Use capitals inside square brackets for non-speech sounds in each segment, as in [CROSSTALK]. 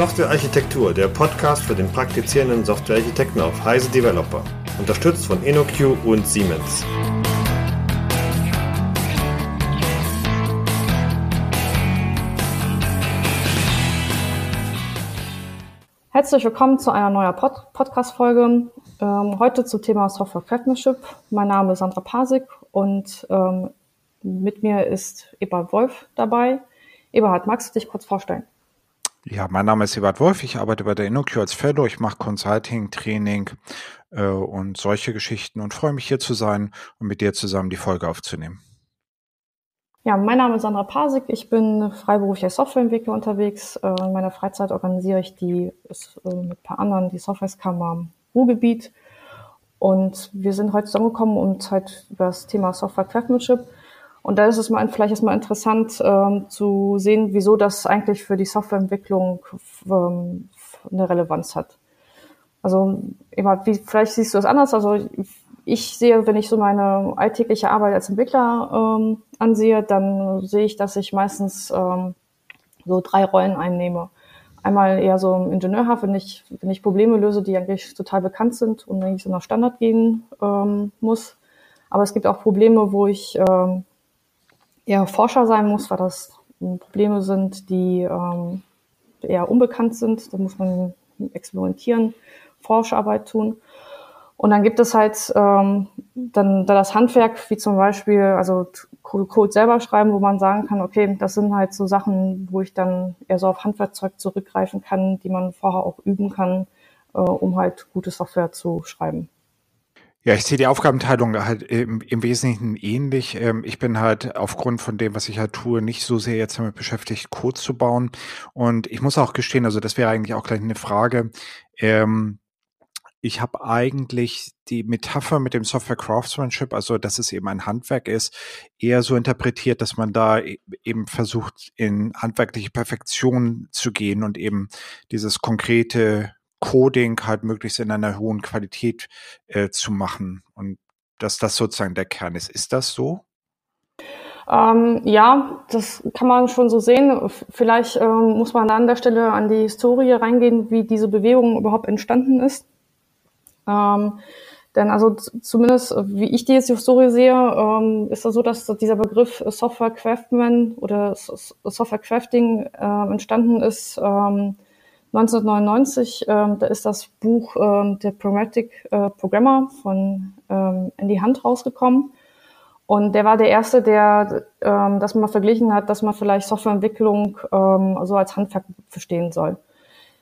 Softwarearchitektur, der Podcast für den praktizierenden Softwarearchitekten auf Heise Developer. Unterstützt von InnoQ und Siemens. Herzlich willkommen zu einer neuen Pod Podcast-Folge. Ähm, heute zum Thema Software Craftsmanship. Mein Name ist Sandra Pasik und ähm, mit mir ist Eberhard Wolf dabei. Eberhard, magst du dich kurz vorstellen? Ja, mein Name ist Ebert Wolf. Ich arbeite bei der InnoQ als Fellow. Ich mache Consulting, Training äh, und solche Geschichten und freue mich hier zu sein und mit dir zusammen die Folge aufzunehmen. Ja, mein Name ist Sandra Pasik. Ich bin freiberuflicher Softwareentwickler unterwegs. Äh, in meiner Freizeit organisiere ich die äh, mit ein paar anderen die Softwareskammer Ruhrgebiet. Und wir sind heute zusammengekommen, um halt über das Thema Software Craftsmanship und da ist es mal vielleicht erstmal interessant ähm, zu sehen, wieso das eigentlich für die Softwareentwicklung ähm, eine Relevanz hat. Also immer, wie, vielleicht siehst du das anders. Also ich sehe, wenn ich so meine alltägliche Arbeit als Entwickler ähm, ansehe, dann sehe ich, dass ich meistens ähm, so drei Rollen einnehme. Einmal eher so im Ingenieurhaft, wenn ich, wenn ich Probleme löse, die eigentlich total bekannt sind und wenn ich so nach Standard gehen ähm, muss. Aber es gibt auch Probleme, wo ich ähm, eher Forscher sein muss, weil das Probleme sind, die ähm, eher unbekannt sind. Da muss man experimentieren, Forscharbeit tun. Und dann gibt es halt ähm, dann da das Handwerk, wie zum Beispiel, also Code selber schreiben, wo man sagen kann, okay, das sind halt so Sachen, wo ich dann eher so auf Handwerkzeug zurückgreifen kann, die man vorher auch üben kann, äh, um halt gute Software zu schreiben. Ja, ich sehe die Aufgabenteilung halt im, im Wesentlichen ähnlich. Ähm, ich bin halt aufgrund von dem, was ich halt tue, nicht so sehr jetzt damit beschäftigt, Code zu bauen. Und ich muss auch gestehen, also das wäre eigentlich auch gleich eine Frage. Ähm, ich habe eigentlich die Metapher mit dem Software Craftsmanship, also dass es eben ein Handwerk ist, eher so interpretiert, dass man da e-, eben versucht, in handwerkliche Perfektion zu gehen und eben dieses konkrete Coding halt möglichst in einer hohen Qualität äh, zu machen und dass das sozusagen der Kern ist. Ist das so? Ähm, ja, das kann man schon so sehen. Vielleicht ähm, muss man an der Stelle an die Historie reingehen, wie diese Bewegung überhaupt entstanden ist. Ähm, denn also zumindest, wie ich die Historie sehe, ähm, ist es so, dass dieser Begriff Software Craftman oder Software Crafting äh, entstanden ist ähm, 1999, ähm, da ist das Buch ähm, Der Pragmatic äh, Programmer von ähm, Andy Hunt rausgekommen. Und der war der Erste, der ähm, das mal verglichen hat, dass man vielleicht Softwareentwicklung ähm, so als Handwerk verstehen soll.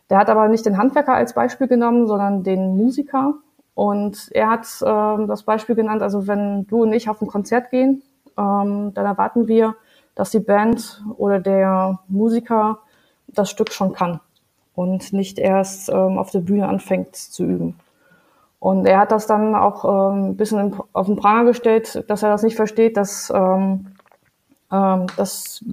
Der hat aber nicht den Handwerker als Beispiel genommen, sondern den Musiker. Und er hat ähm, das Beispiel genannt, also wenn du und ich auf ein Konzert gehen, ähm, dann erwarten wir, dass die Band oder der Musiker das Stück schon kann und nicht erst ähm, auf der Bühne anfängt zu üben. Und er hat das dann auch ähm, ein bisschen auf den Pranger gestellt, dass er das nicht versteht, dass, ähm, ähm, dass,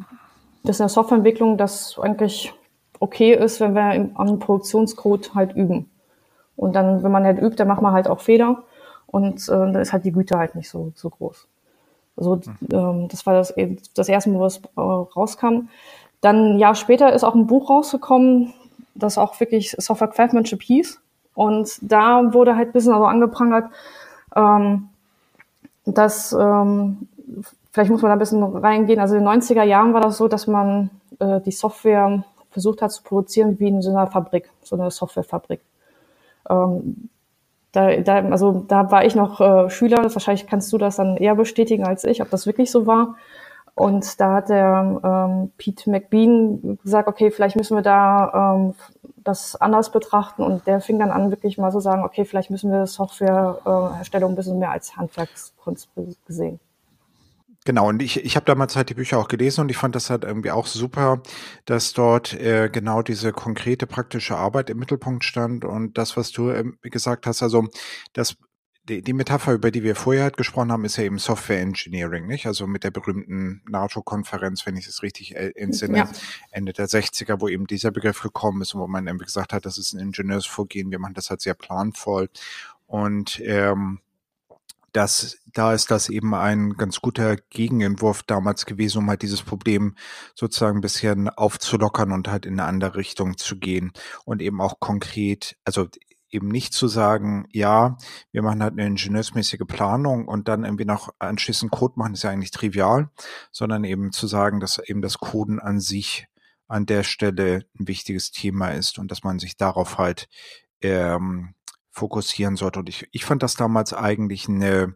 dass in der Softwareentwicklung das eigentlich okay ist, wenn wir im, am Produktionscode halt üben. Und dann, wenn man halt übt, dann macht man halt auch Fehler und äh, dann ist halt die Güte halt nicht so, so groß. Also ähm, das war das, das erste Mal, wo es äh, rauskam. Dann ein Jahr später ist auch ein Buch rausgekommen, das auch wirklich Software Craftsmanship hieß. Und da wurde halt ein bisschen also angeprangert, ähm, dass, ähm, vielleicht muss man da ein bisschen reingehen, also in den 90er Jahren war das so, dass man äh, die Software versucht hat zu produzieren wie in so einer Fabrik, so einer Softwarefabrik. Ähm, da, da, also da war ich noch äh, Schüler, wahrscheinlich kannst du das dann eher bestätigen als ich, ob das wirklich so war. Und da hat der ähm, Pete McBean gesagt, okay, vielleicht müssen wir da ähm, das anders betrachten. Und der fing dann an, wirklich mal zu sagen, okay, vielleicht müssen wir Softwareherstellung ein bisschen mehr als Handwerkskunst gesehen. Genau, und ich, ich habe damals halt die Bücher auch gelesen und ich fand das halt irgendwie auch super, dass dort äh, genau diese konkrete praktische Arbeit im Mittelpunkt stand und das, was du ähm, gesagt hast, also das die, die Metapher, über die wir vorher halt gesprochen haben, ist ja eben Software Engineering, nicht? Also mit der berühmten NATO-Konferenz, wenn ich es richtig äh, entsinne, ja. Ende der 60er, wo eben dieser Begriff gekommen ist und wo man irgendwie gesagt hat, das ist ein Ingenieursvorgehen, wir machen das halt sehr planvoll. Und ähm, das, da ist das eben ein ganz guter Gegenentwurf damals gewesen, um halt dieses Problem sozusagen ein bisschen aufzulockern und halt in eine andere Richtung zu gehen und eben auch konkret, also eben nicht zu sagen, ja, wir machen halt eine ingenieursmäßige Planung und dann irgendwie noch anschließend Code machen, ist ja eigentlich trivial, sondern eben zu sagen, dass eben das Coden an sich an der Stelle ein wichtiges Thema ist und dass man sich darauf halt ähm, fokussieren sollte. Und ich, ich fand das damals eigentlich eine,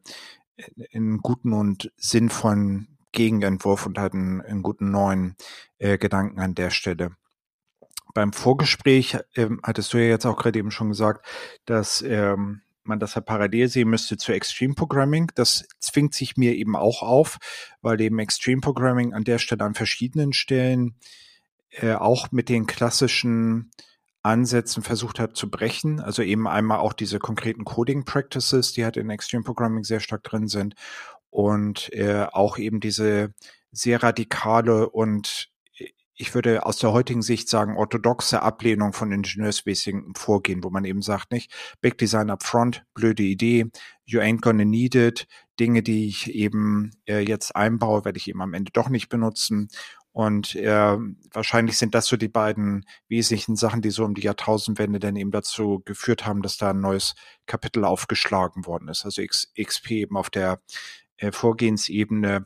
einen guten und sinnvollen Gegenentwurf und halt einen, einen guten neuen äh, Gedanken an der Stelle. Beim Vorgespräch ähm, hattest du ja jetzt auch gerade eben schon gesagt, dass ähm, man das ja parallel sehen müsste zu Extreme Programming. Das zwingt sich mir eben auch auf, weil eben Extreme Programming an der Stelle an verschiedenen Stellen äh, auch mit den klassischen Ansätzen versucht hat zu brechen. Also eben einmal auch diese konkreten Coding Practices, die halt in Extreme Programming sehr stark drin sind und äh, auch eben diese sehr radikale und ich würde aus der heutigen Sicht sagen, orthodoxe Ablehnung von ingenieursmäßigem Vorgehen, wo man eben sagt, nicht, Big Design up front, blöde Idee, you ain't gonna need it, Dinge, die ich eben äh, jetzt einbaue, werde ich eben am Ende doch nicht benutzen. Und äh, wahrscheinlich sind das so die beiden wesentlichen Sachen, die so um die Jahrtausendwende dann eben dazu geführt haben, dass da ein neues Kapitel aufgeschlagen worden ist. Also X, XP eben auf der äh, Vorgehensebene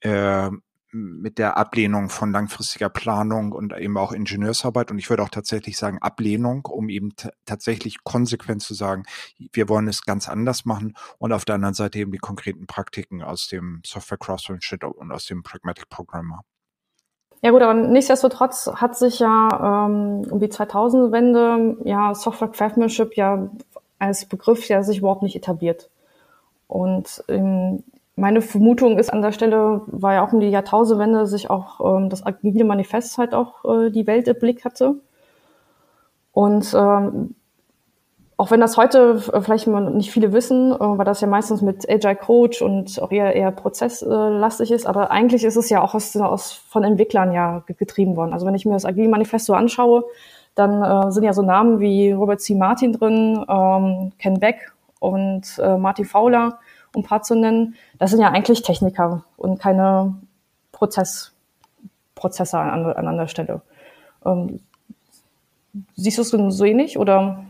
äh, mit der Ablehnung von langfristiger Planung und eben auch Ingenieursarbeit. Und ich würde auch tatsächlich sagen Ablehnung, um eben tatsächlich konsequent zu sagen, wir wollen es ganz anders machen. Und auf der anderen Seite eben die konkreten Praktiken aus dem Software Craftsmanship und aus dem Pragmatic Programmer. Ja gut, aber nichtsdestotrotz hat sich ja ähm, um die 2000-Wende ja Software Craftsmanship ja als Begriff ja sich überhaupt nicht etabliert. Und ähm, meine Vermutung ist an der Stelle, war ja auch um die Jahrtausendwende sich auch ähm, das Agile Manifest halt auch äh, die Welt im Blick hatte. Und ähm, auch wenn das heute vielleicht nicht viele wissen, äh, weil das ja meistens mit Agile Coach und auch eher, eher prozesslastig ist, aber eigentlich ist es ja auch aus, aus, von Entwicklern ja getrieben worden. Also wenn ich mir das Agile Manifesto anschaue, dann äh, sind ja so Namen wie Robert C. Martin drin, ähm, Ken Beck und äh, Marty Fowler, um ein paar zu nennen. Das sind ja eigentlich Techniker und keine Prozess, Prozesse an, an anderer Stelle. Ähm, siehst du es so ähnlich oder?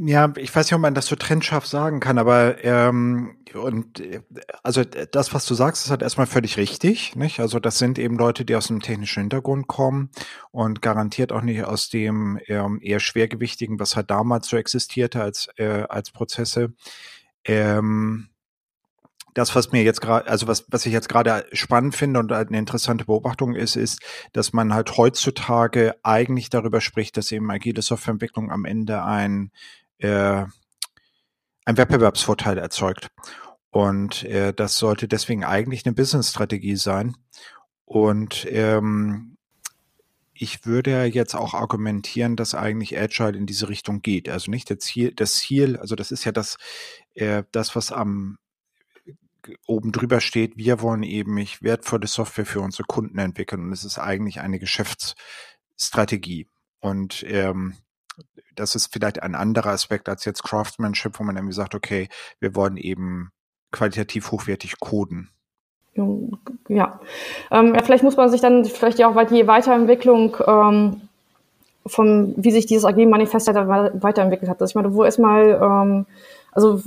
Ja, ich weiß nicht, ob man das so trennscharf sagen kann, aber ähm, und also das, was du sagst, ist halt erstmal völlig richtig, nicht? Also das sind eben Leute, die aus einem technischen Hintergrund kommen und garantiert auch nicht aus dem ähm, eher schwergewichtigen, was halt damals so existierte als äh, als Prozesse. Ähm, das, was mir jetzt gerade, also was, was ich jetzt gerade spannend finde und eine interessante Beobachtung ist, ist, dass man halt heutzutage eigentlich darüber spricht, dass eben agile Softwareentwicklung am Ende ein, äh, ein Wettbewerbsvorteil erzeugt. Und äh, das sollte deswegen eigentlich eine Business-Strategie sein. Und ähm, ich würde jetzt auch argumentieren, dass eigentlich Agile in diese Richtung geht. Also nicht das Ziel, das Ziel, also das ist ja das, äh, das, was am oben drüber steht, wir wollen eben nicht wertvolle Software für unsere Kunden entwickeln und es ist eigentlich eine Geschäftsstrategie. Und ähm, das ist vielleicht ein anderer Aspekt als jetzt Craftsmanship, wo man irgendwie sagt, okay, wir wollen eben qualitativ hochwertig coden. Ja. Ähm, ja, vielleicht muss man sich dann vielleicht ja auch die Weiterentwicklung ähm, von, wie sich dieses AG-Manifest weiterentwickelt hat. Also ich meine, wo erstmal, ähm, also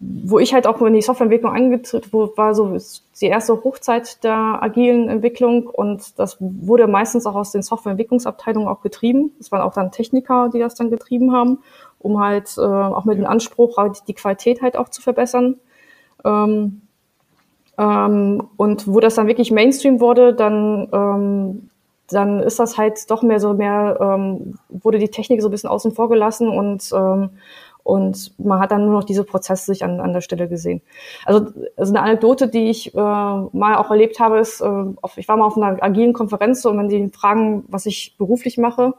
wo ich halt auch in die Softwareentwicklung eingetritt, wo war so die erste Hochzeit der agilen Entwicklung und das wurde meistens auch aus den Softwareentwicklungsabteilungen auch getrieben. Es waren auch dann Techniker, die das dann getrieben haben, um halt äh, auch mit dem Anspruch, halt die Qualität halt auch zu verbessern. Ähm, ähm, und wo das dann wirklich Mainstream wurde, dann ähm, dann ist das halt doch mehr so mehr, ähm, wurde die Technik so ein bisschen außen vor gelassen und ähm, und man hat dann nur noch diese Prozesse sich an, an der Stelle gesehen. Also, also eine Anekdote, die ich äh, mal auch erlebt habe, ist, äh, auf, ich war mal auf einer agilen Konferenz und wenn die fragen, was ich beruflich mache,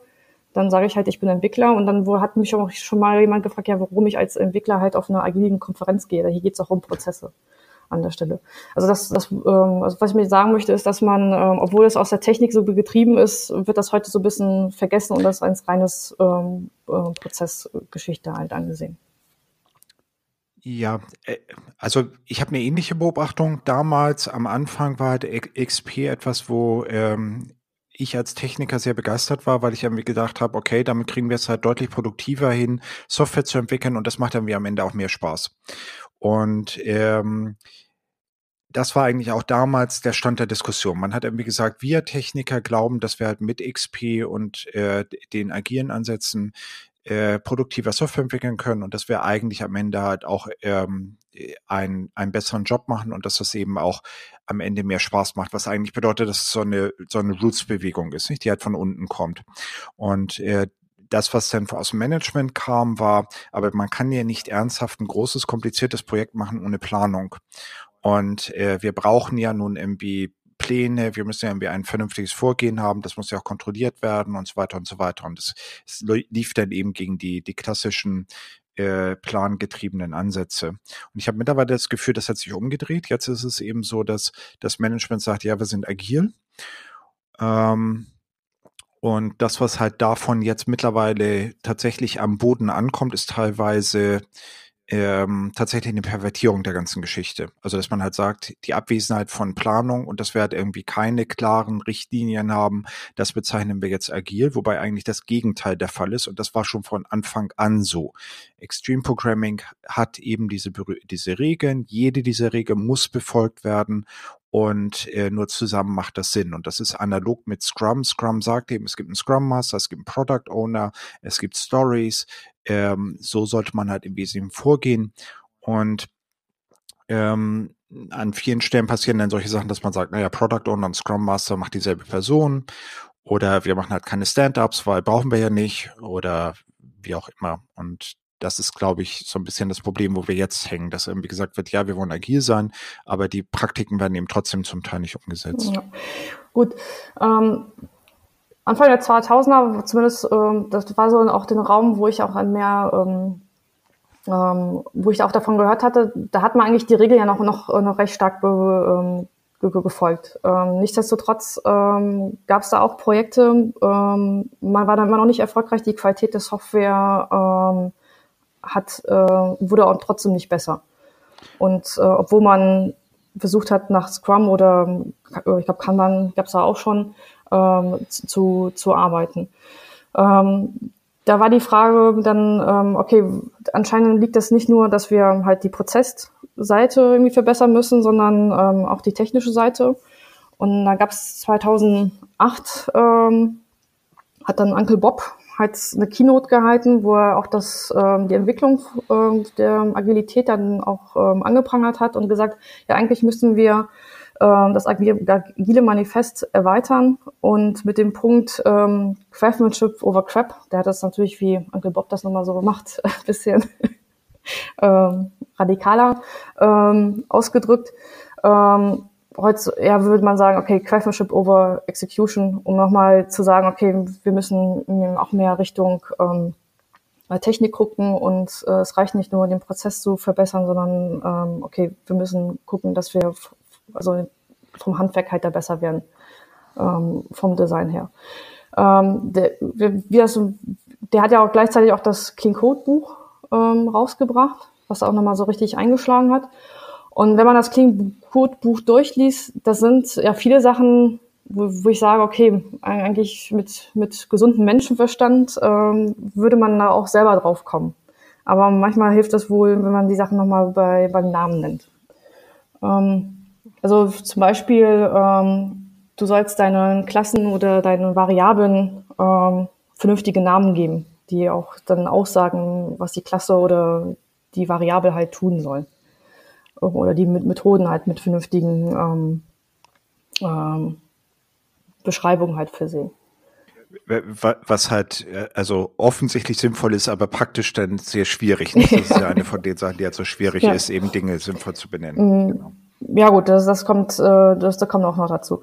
dann sage ich halt, ich bin Entwickler und dann hat mich auch schon mal jemand gefragt, ja, warum ich als Entwickler halt auf einer agilen Konferenz gehe. Hier geht es auch um Prozesse an der Stelle. Also das, das ähm, also was ich mir sagen möchte, ist, dass man, ähm, obwohl es aus der Technik so getrieben ist, wird das heute so ein bisschen vergessen und das als reines ähm, äh, Prozessgeschichte halt angesehen. Ja, äh, also ich habe eine ähnliche Beobachtung. Damals am Anfang war halt XP etwas, wo ähm, ich als Techniker sehr begeistert war, weil ich irgendwie gedacht habe, okay, damit kriegen wir es halt deutlich produktiver hin, Software zu entwickeln und das macht dann wie am Ende auch mehr Spaß. Und ähm, das war eigentlich auch damals der Stand der Diskussion. Man hat irgendwie gesagt, wir Techniker glauben, dass wir halt mit XP und äh, den agilen Ansätzen äh, produktiver Software entwickeln können und dass wir eigentlich am Ende halt auch ähm, ein, einen besseren Job machen und dass das eben auch am Ende mehr Spaß macht, was eigentlich bedeutet, dass es so eine, so eine Roots-Bewegung ist, nicht? die halt von unten kommt. Und äh, das, was dann aus dem Management kam, war, aber man kann ja nicht ernsthaft ein großes, kompliziertes Projekt machen ohne Planung. Und äh, wir brauchen ja nun irgendwie Pläne, wir müssen ja irgendwie ein vernünftiges Vorgehen haben, das muss ja auch kontrolliert werden und so weiter und so weiter. Und das, das lief dann eben gegen die, die klassischen äh, plangetriebenen Ansätze. Und ich habe mittlerweile das Gefühl, das hat sich umgedreht. Jetzt ist es eben so, dass das Management sagt, ja, wir sind agil. Ähm, und das, was halt davon jetzt mittlerweile tatsächlich am Boden ankommt, ist teilweise ähm, tatsächlich eine Pervertierung der ganzen Geschichte. Also dass man halt sagt, die Abwesenheit von Planung und dass wir halt irgendwie keine klaren Richtlinien haben, das bezeichnen wir jetzt agil, wobei eigentlich das Gegenteil der Fall ist und das war schon von Anfang an so. Extreme Programming hat eben diese, diese Regeln, jede dieser Regeln muss befolgt werden und äh, nur zusammen macht das Sinn. Und das ist analog mit Scrum. Scrum sagt eben, es gibt einen Scrum Master, es gibt einen Product Owner, es gibt Stories, ähm, so sollte man halt im Wesentlichen vorgehen. Und ähm, an vielen Stellen passieren dann solche Sachen, dass man sagt, naja, Product Owner und Scrum Master macht dieselbe Person. Oder wir machen halt keine Stand-ups, weil brauchen wir ja nicht. Oder wie auch immer. Und das ist, glaube ich, so ein bisschen das Problem, wo wir jetzt hängen, dass irgendwie gesagt wird, ja, wir wollen agil sein, aber die Praktiken werden eben trotzdem zum Teil nicht umgesetzt. Ja. Gut. Ähm, Anfang der 2000er, zumindest, ähm, das war so auch den Raum, wo ich auch an mehr, ähm, ähm, wo ich auch davon gehört hatte, da hat man eigentlich die Regel ja noch, noch, noch recht stark be, ähm, gefolgt. Ähm, nichtsdestotrotz ähm, gab es da auch Projekte, ähm, man war dann immer noch nicht erfolgreich, die Qualität der Software ähm, hat, äh, wurde auch trotzdem nicht besser. Und äh, obwohl man versucht hat, nach Scrum oder äh, ich glaube Kanban gab es da auch schon, ähm, zu, zu arbeiten. Ähm, da war die Frage dann, ähm, okay, anscheinend liegt das nicht nur, dass wir halt die Prozessseite irgendwie verbessern müssen, sondern ähm, auch die technische Seite. Und da gab es 2008, ähm, hat dann Uncle Bob halt eine Keynote gehalten, wo er auch das, ähm, die Entwicklung ähm, der Agilität dann auch ähm, angeprangert hat und gesagt, ja eigentlich müssen wir ähm, das agile Manifest erweitern und mit dem Punkt ähm, Craftsmanship over Crap, der hat das natürlich, wie Uncle Bob das nochmal so gemacht, [LAUGHS] ein bisschen ähm, radikaler ähm, ausgedrückt. Ähm, heute ja, würde man sagen, okay, Craftsmanship over Execution, um nochmal zu sagen, okay, wir müssen auch mehr Richtung ähm, Technik gucken und äh, es reicht nicht nur, den Prozess zu verbessern, sondern ähm, okay, wir müssen gucken, dass wir also vom Handwerk halt da besser werden, ähm, vom Design her. Ähm, der, wie das, der hat ja auch gleichzeitig auch das Clean Code Buch ähm, rausgebracht, was auch nochmal so richtig eingeschlagen hat. Und wenn man das Clean Code Buch durchliest, das sind ja viele Sachen, wo, wo ich sage, okay, eigentlich mit, mit gesundem Menschenverstand ähm, würde man da auch selber drauf kommen. Aber manchmal hilft es wohl, wenn man die Sachen nochmal bei, beim Namen nennt. Ähm, also zum Beispiel, ähm, du sollst deinen Klassen oder deinen Variablen ähm, vernünftige Namen geben, die auch dann aussagen, was die Klasse oder die Variable halt tun soll. Oder die Methoden halt mit vernünftigen ähm, ähm, Beschreibungen halt versehen was halt äh, also offensichtlich sinnvoll ist, aber praktisch dann sehr schwierig. Das ist ja [LAUGHS] eine von den Sachen, die halt so schwierig ja. ist, eben Dinge sinnvoll zu benennen. Mhm. Genau ja gut, das, das kommt, äh, das, das kommt auch noch dazu.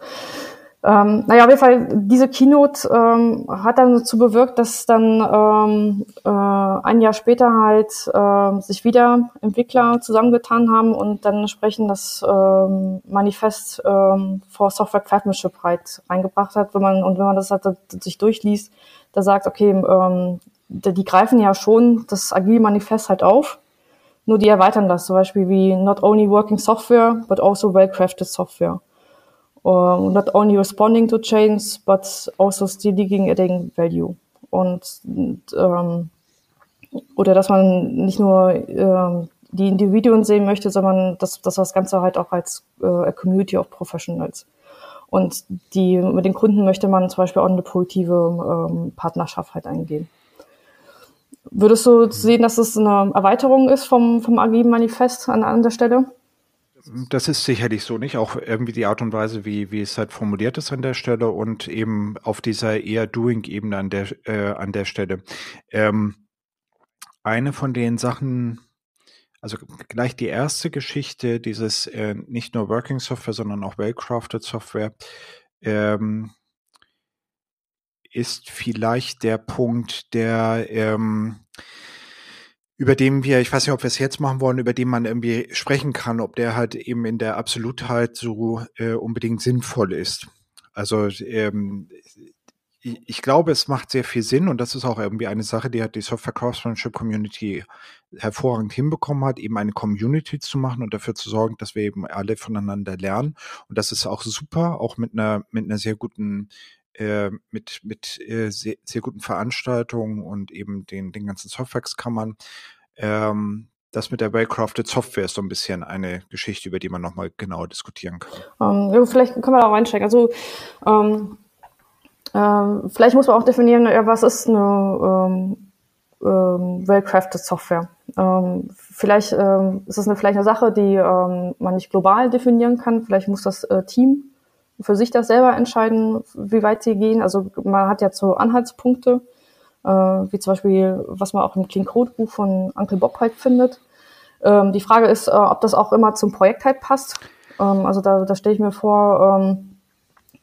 Ähm, naja, auf jeden Fall, diese Keynote ähm, hat dann dazu bewirkt, dass dann ähm, äh, ein Jahr später halt äh, sich wieder Entwickler zusammengetan haben und dann entsprechend das ähm, Manifest ähm, for Software Craftsmanship halt reingebracht hat. Wenn man, und wenn man das halt sich durchliest, da sagt, okay, ähm, die, die greifen ja schon das Agile Manifest halt auf Nur die erweitern das zum Beispiel wie not only working software, but also well-crafted software. Uh, not only responding to change, but also still adding value. Und, ähm, oder dass man nicht nur ähm, die Individuen sehen möchte, sondern dass, dass das Ganze halt auch als äh, Community of Professionals. Und die, mit den Kunden möchte man zum Beispiel auch eine positive ähm, Partnerschaft halt eingehen. Würdest du sehen, dass es eine Erweiterung ist vom, vom agilen Manifest an, an der Stelle? Das ist sicherlich so nicht. Auch irgendwie die Art und Weise, wie, wie es halt formuliert ist an der Stelle und eben auf dieser eher Doing-Ebene an der, äh, an der Stelle. Ähm, eine von den Sachen, also gleich die erste Geschichte, dieses äh, nicht nur Working Software, sondern auch Well-Crafted Software, ähm, ist vielleicht der Punkt, der ähm, über den wir, ich weiß nicht, ob wir es jetzt machen wollen, über den man irgendwie sprechen kann, ob der halt eben in der Absolutheit so äh, unbedingt sinnvoll ist. Also ähm, ich glaube, es macht sehr viel Sinn und das ist auch irgendwie eine Sache, die hat die Software Craftsmanship Community hervorragend hinbekommen hat, eben eine Community zu machen und dafür zu sorgen, dass wir eben alle voneinander lernen. Und das ist auch super, auch mit einer, mit einer sehr guten äh, mit, mit äh, sehr, sehr guten Veranstaltungen und eben den, den ganzen Softwareskammern. Ähm, das mit der well-crafted Software ist so ein bisschen eine Geschichte, über die man nochmal genauer diskutieren kann. Um, ähm, vielleicht können wir da auch reinsteigen. Also ähm, ähm, vielleicht muss man auch definieren, ja, was ist eine well-crafted Software? Vielleicht ist das eine, vielleicht eine Sache, die man nicht global definieren kann. Vielleicht muss das äh, Team für sich das selber entscheiden, wie weit sie gehen. Also man hat ja so Anhaltspunkte, äh, wie zum Beispiel, was man auch im Clean Code Buch von Uncle Bob halt findet. Ähm, die Frage ist, äh, ob das auch immer zum Projekt halt passt. Ähm, also da, da stelle ich mir vor, ähm,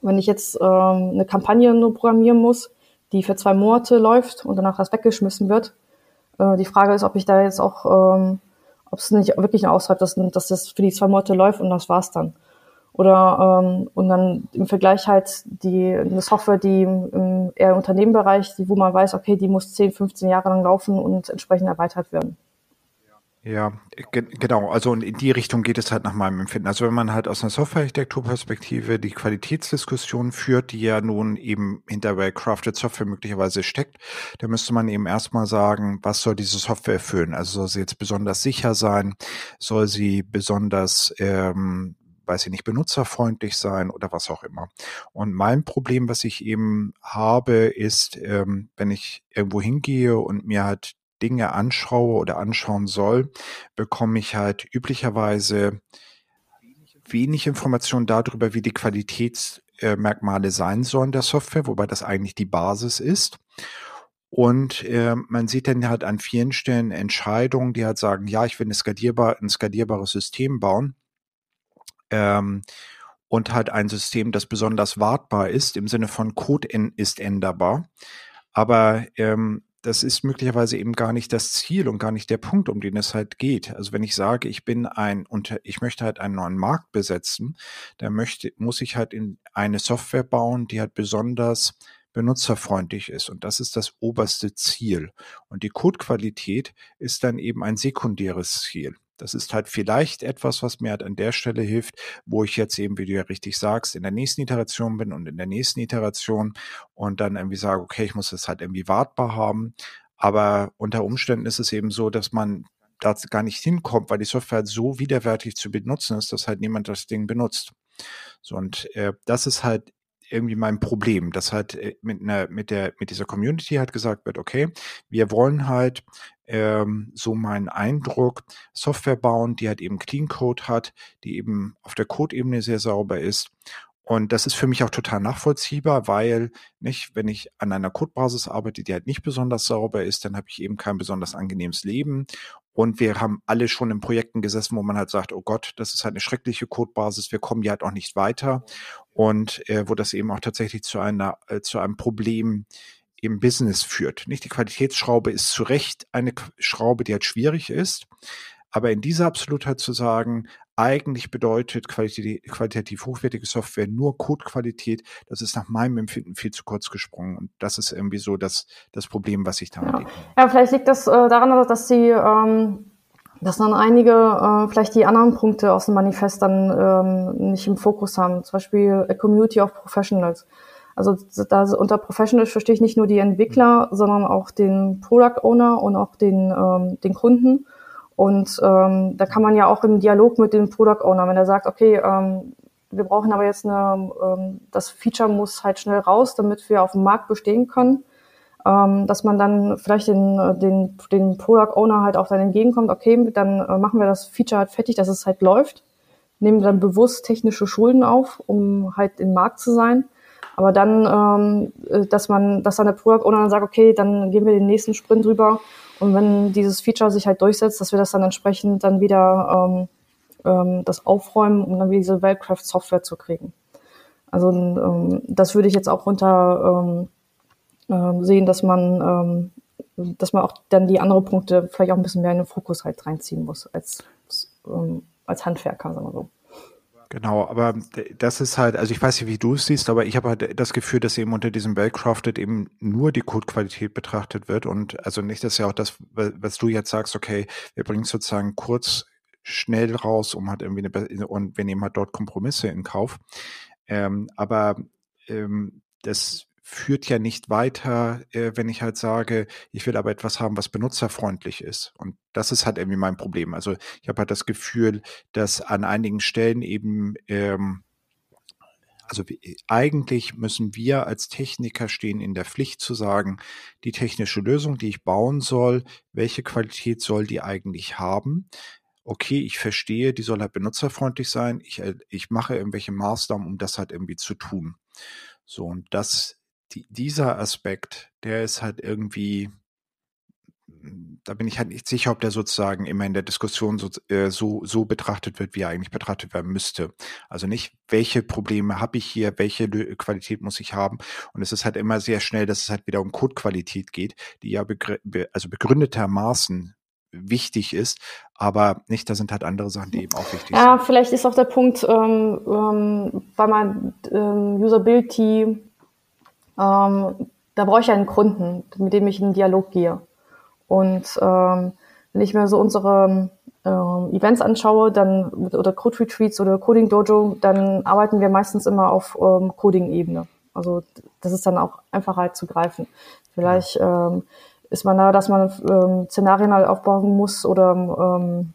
wenn ich jetzt ähm, eine Kampagne nur programmieren muss, die für zwei Monate läuft und danach das weggeschmissen wird. Äh, die Frage ist, ob ich da jetzt auch, ähm, ob es nicht wirklich ausreicht, dass, dass das für die zwei Monate läuft und das war's dann. Oder ähm, und dann im Vergleich halt die eine Software, die im, eher im Unternehmenbereich, die, wo man weiß, okay, die muss 10, 15 Jahre lang laufen und entsprechend erweitert werden. Ja, ge genau. Also in die Richtung geht es halt nach meinem Empfinden. Also wenn man halt aus einer Softwarearchitekturperspektive die Qualitätsdiskussion führt, die ja nun eben hinter well-crafted Software möglicherweise steckt, dann müsste man eben erstmal sagen, was soll diese Software erfüllen? Also soll sie jetzt besonders sicher sein? Soll sie besonders ähm, weiß ich nicht, benutzerfreundlich sein oder was auch immer. Und mein Problem, was ich eben habe, ist, ähm, wenn ich irgendwo hingehe und mir halt Dinge anschaue oder anschauen soll, bekomme ich halt üblicherweise wenig Informationen darüber, wie die Qualitätsmerkmale sein sollen der Software, wobei das eigentlich die Basis ist. Und äh, man sieht dann halt an vielen Stellen Entscheidungen, die halt sagen, ja, ich will eine skalierbar, ein skalierbares System bauen ähm, und halt ein System, das besonders wartbar ist, im Sinne von Code ist änderbar. Aber ähm, das ist möglicherweise eben gar nicht das Ziel und gar nicht der Punkt, um den es halt geht. Also wenn ich sage, ich bin ein und ich möchte halt einen neuen Markt besetzen, dann möchte, muss ich halt in eine Software bauen, die halt besonders benutzerfreundlich ist. Und das ist das oberste Ziel. Und die Codequalität ist dann eben ein sekundäres Ziel. Das ist halt vielleicht etwas, was mir halt an der Stelle hilft, wo ich jetzt eben, wie du ja richtig sagst, in der nächsten Iteration bin und in der nächsten Iteration und dann irgendwie sage, okay, ich muss das halt irgendwie wartbar haben. Aber unter Umständen ist es eben so, dass man da gar nicht hinkommt, weil die Software halt so widerwärtig zu benutzen ist, dass halt niemand das Ding benutzt. So, und äh, das ist halt irgendwie mein Problem, dass halt äh, mit einer, mit der, mit dieser Community halt gesagt wird, okay, wir wollen halt ähm, so mein Eindruck, Software bauen, die halt eben Clean Code hat, die eben auf der Code-Ebene sehr sauber ist. Und das ist für mich auch total nachvollziehbar, weil nicht, wenn ich an einer Codebasis arbeite, die halt nicht besonders sauber ist, dann habe ich eben kein besonders angenehmes Leben. Und wir haben alle schon in Projekten gesessen, wo man halt sagt, oh Gott, das ist halt eine schreckliche Codebasis, wir kommen ja halt auch nicht weiter. Und äh, wo das eben auch tatsächlich zu einer, äh, zu einem Problem im Business führt. Nicht die Qualitätsschraube ist zu Recht eine Schraube, die halt schwierig ist. Aber in dieser Absolutheit zu sagen, eigentlich bedeutet qualitativ, hochwertige Software nur Codequalität, das ist nach meinem Empfinden viel zu kurz gesprungen. Und das ist irgendwie so das, das Problem, was ich da ja. ja, vielleicht liegt das äh, daran, dass sie ähm, dass dann einige äh, vielleicht die anderen Punkte aus dem Manifest dann ähm, nicht im Fokus haben. Zum Beispiel a Community of Professionals. Also da unter Professionals verstehe ich nicht nur die Entwickler, sondern auch den Product Owner und auch den, ähm, den Kunden. Und ähm, da kann man ja auch im Dialog mit dem Product Owner, wenn er sagt, okay, ähm, wir brauchen aber jetzt eine, ähm, das Feature muss halt schnell raus, damit wir auf dem Markt bestehen können, ähm, dass man dann vielleicht den, den, den Product Owner halt auch dann entgegenkommt, okay, dann äh, machen wir das Feature halt fertig, dass es halt läuft, nehmen dann bewusst technische Schulden auf, um halt im Markt zu sein. Aber dann, ähm, äh, dass man, dass dann der Product Owner dann sagt, okay, dann gehen wir den nächsten Sprint drüber und wenn dieses Feature sich halt durchsetzt, dass wir das dann entsprechend dann wieder ähm, ähm, das aufräumen, um dann wieder diese Weltcraft-Software zu kriegen. Also ähm, das würde ich jetzt auch runter ähm, äh, sehen, dass man, ähm, dass man auch dann die anderen Punkte vielleicht auch ein bisschen mehr in den Fokus halt reinziehen muss als, ähm, als Handwerker, sagen wir so. Genau, aber das ist halt, also ich weiß nicht, wie du es siehst, aber ich habe halt das Gefühl, dass eben unter diesem Well-Crafted eben nur die Codequalität betrachtet wird und also nicht, dass ja auch das, was du jetzt sagst, okay, wir bringen sozusagen kurz schnell raus, um halt irgendwie eine, und wir nehmen halt dort Kompromisse in Kauf. Ähm, aber ähm, das führt ja nicht weiter, äh, wenn ich halt sage, ich will aber etwas haben, was benutzerfreundlich ist. Und das ist halt irgendwie mein Problem. Also ich habe halt das Gefühl, dass an einigen Stellen eben, ähm, also eigentlich müssen wir als Techniker stehen in der Pflicht zu sagen, die technische Lösung, die ich bauen soll, welche Qualität soll die eigentlich haben? okay, ich verstehe, die soll halt benutzerfreundlich sein. Ich, äh, ich mache irgendwelche Maßnahmen, um das halt irgendwie zu tun. So, und das die, dieser Aspekt, der ist halt irgendwie, da bin ich halt nicht sicher, ob der sozusagen immer in der Diskussion so, äh, so, so betrachtet wird, wie er eigentlich betrachtet werden müsste. Also nicht, welche Probleme habe ich hier, welche Qualität muss ich haben. Und es ist halt immer sehr schnell, dass es halt wieder um Codequalität geht, die ja begr also begründetermaßen wichtig ist, aber nicht, da sind halt andere Sachen, die eben auch wichtig ja, sind. Ja, vielleicht ist auch der Punkt, ähm, ähm, weil man ähm, Usability ähm, da brauche ich einen Kunden, mit dem ich in Dialog gehe. Und ähm, wenn ich mir so unsere ähm, Events anschaue, dann oder Code Retreats oder Coding Dojo, dann arbeiten wir meistens immer auf ähm, Coding-Ebene. Also das ist dann auch einfacher halt zu greifen. Vielleicht ähm, ist man da, dass man ähm, Szenarien halt aufbauen muss oder ähm,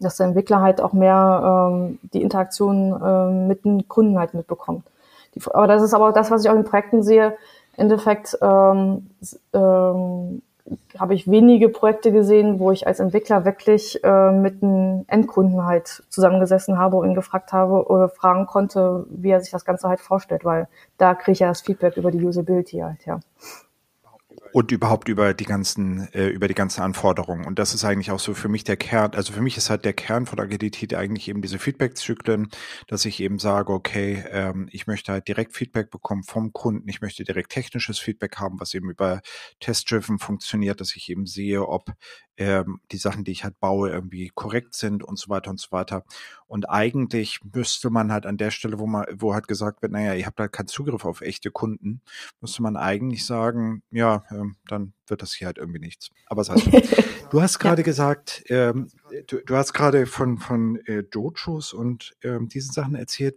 dass der Entwickler halt auch mehr ähm, die Interaktion ähm, mit den Kunden halt mitbekommt. Die, aber das ist aber das, was ich auch in Projekten sehe. Im Endeffekt ähm, ähm, habe ich wenige Projekte gesehen, wo ich als Entwickler wirklich äh, mit einem Endkunden halt zusammengesessen habe und ihn gefragt habe oder fragen konnte, wie er sich das Ganze halt vorstellt, weil da kriege ich ja das Feedback über die Usability halt, ja und überhaupt über die ganzen äh, über die ganzen Anforderungen und das ist eigentlich auch so für mich der Kern also für mich ist halt der Kern von Agilität eigentlich eben diese Feedback-Zyklen dass ich eben sage okay ähm, ich möchte halt direkt Feedback bekommen vom Kunden ich möchte direkt technisches Feedback haben was eben über Test-Driven funktioniert dass ich eben sehe ob ähm, die Sachen, die ich halt baue, irgendwie korrekt sind und so weiter und so weiter. Und eigentlich müsste man halt an der Stelle, wo man, wo halt gesagt wird, naja, ihr habt halt keinen Zugriff auf echte Kunden, müsste man eigentlich sagen, ja, ähm, dann wird das hier halt irgendwie nichts. Aber das heißt, [LAUGHS] du hast gerade ja. gesagt, ähm, du, du, hast gerade von, von äh, Dojos und ähm, diesen Sachen erzählt.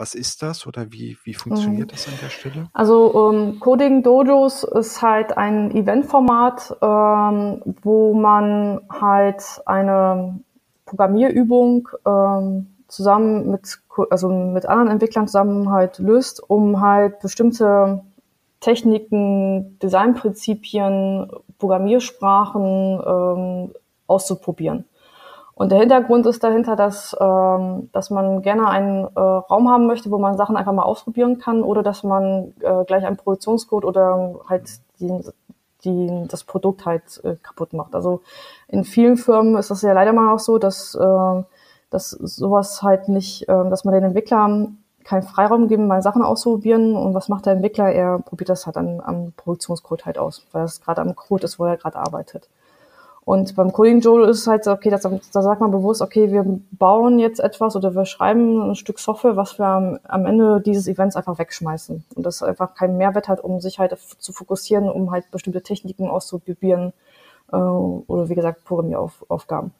Was ist das oder wie, wie funktioniert mhm. das an der Stelle? Also um, Coding Dojos ist halt ein Eventformat, ähm, wo man halt eine Programmierübung ähm, zusammen mit, also mit anderen Entwicklern zusammen halt löst, um halt bestimmte Techniken, Designprinzipien, Programmiersprachen ähm, auszuprobieren. Und der Hintergrund ist dahinter, dass, ähm, dass man gerne einen äh, Raum haben möchte, wo man Sachen einfach mal ausprobieren kann oder dass man äh, gleich einen Produktionscode oder halt die, die, das Produkt halt äh, kaputt macht. Also in vielen Firmen ist das ja leider mal auch so, dass, äh, dass sowas halt nicht, äh, dass man den Entwicklern keinen Freiraum geben, mal Sachen auszuprobieren. Und was macht der Entwickler? Er probiert das halt am, am Produktionscode halt aus, weil es gerade am Code ist, wo er gerade arbeitet. Und beim Coding Joule ist es halt so, okay, das, da sagt man bewusst, okay, wir bauen jetzt etwas oder wir schreiben ein Stück Software, was wir am, am Ende dieses Events einfach wegschmeißen. Und das einfach keinen Mehrwert hat, um sich halt zu fokussieren, um halt bestimmte Techniken auszuprobieren, äh, oder wie gesagt Programmieraufgaben.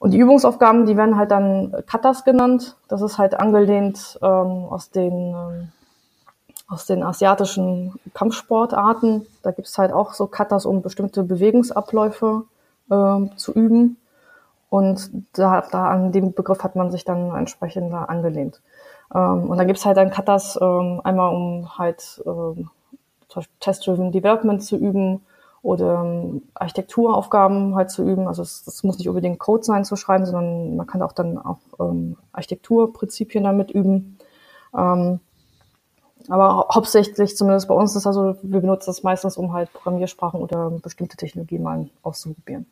Und die Übungsaufgaben, die werden halt dann Katas genannt. Das ist halt angelehnt ähm, aus den ähm, aus den asiatischen Kampfsportarten. Da gibt's halt auch so Katas, um bestimmte Bewegungsabläufe äh, zu üben. Und da, da an dem Begriff hat man sich dann entsprechend da angelehnt. Ähm, und da gibt's halt dann Katas ähm, einmal, um halt ähm, Test-Driven Development zu üben oder ähm, Architekturaufgaben halt zu üben. Also es, es, muss nicht unbedingt Code sein zu schreiben, sondern man kann auch dann auch ähm, Architekturprinzipien damit üben. Ähm, aber hauptsächlich, zumindest bei uns, ist also, wir benutzen das meistens, um halt Programmiersprachen oder bestimmte Technologien mal auszuprobieren.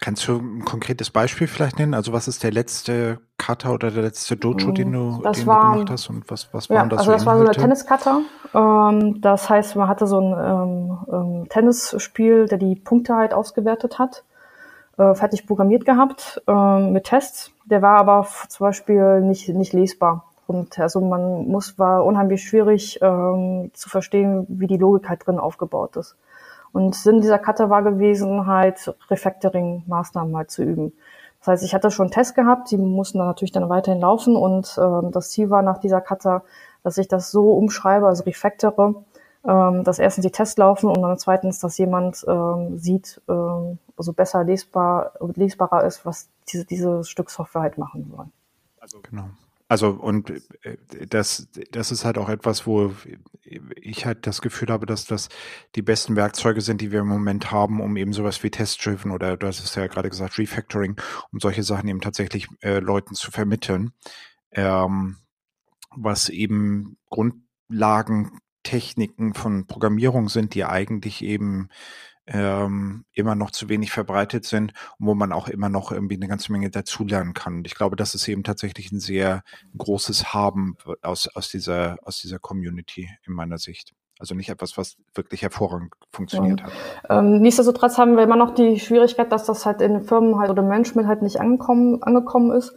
Kannst du ein konkretes Beispiel vielleicht nennen? Also was ist der letzte Kata oder der letzte Dojo, den mm, du, den war, du gemacht hast? Und was, was ja, waren das also das war so eine Inhalte? Tenniskata. Ähm, das heißt, man hatte so ein ähm, ähm, Tennisspiel, der die Punkte halt ausgewertet hat, äh, fertig programmiert gehabt ähm, mit Tests. Der war aber zum Beispiel nicht, nicht lesbar. Und also man muss, war unheimlich schwierig ähm, zu verstehen, wie die Logik halt drin aufgebaut ist. Und Sinn dieser Cutter war gewesen, halt Refactoring-Maßnahmen halt zu üben. Das heißt, ich hatte schon einen Test gehabt, die mussten dann natürlich dann weiterhin laufen und ähm, das Ziel war nach dieser Cutter, dass ich das so umschreibe, also refactore, ähm, dass erstens die Tests laufen und dann zweitens, dass jemand ähm, sieht, ähm, also besser lesbar, lesbarer ist, was diese, dieses Stück Software halt machen soll. Also genau. Also und äh, das, das ist halt auch etwas, wo ich halt das Gefühl habe, dass das die besten Werkzeuge sind, die wir im Moment haben, um eben sowas wie Test-Driven oder du hast es ja gerade gesagt, Refactoring, um solche Sachen eben tatsächlich äh, Leuten zu vermitteln, ähm, was eben Grundlagentechniken von Programmierung sind, die eigentlich eben ähm, immer noch zu wenig verbreitet sind und wo man auch immer noch irgendwie eine ganze Menge dazulernen kann. Und ich glaube, das ist eben tatsächlich ein sehr großes Haben aus, aus, dieser, aus dieser Community in meiner Sicht. Also nicht etwas, was wirklich hervorragend funktioniert Ja. hat. Ähm, nichtsdestotrotz haben wir immer noch die Schwierigkeit, dass das halt in Firmen halt oder Management halt nicht angekommen, angekommen ist.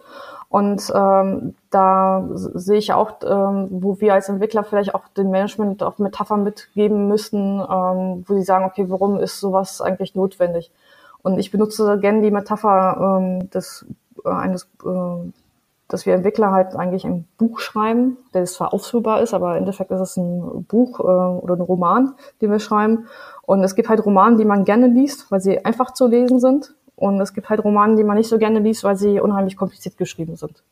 Und ähm, da sehe ich auch, ähm, wo wir als Entwickler vielleicht auch dem Management auch Metaphern mitgeben müssen, ähm, wo sie sagen, okay, warum ist sowas eigentlich notwendig? Und ich benutze gerne die Metapher ähm, des äh, eines, äh, dass wir Entwickler halt eigentlich ein Buch schreiben, der zwar ausführbar ist, aber im Endeffekt ist es ein Buch äh, oder ein Roman, den wir schreiben. Und es gibt halt Romane, die man gerne liest, weil sie einfach zu lesen sind. Und es gibt halt Romane, die man nicht so gerne liest, weil sie unheimlich kompliziert geschrieben sind.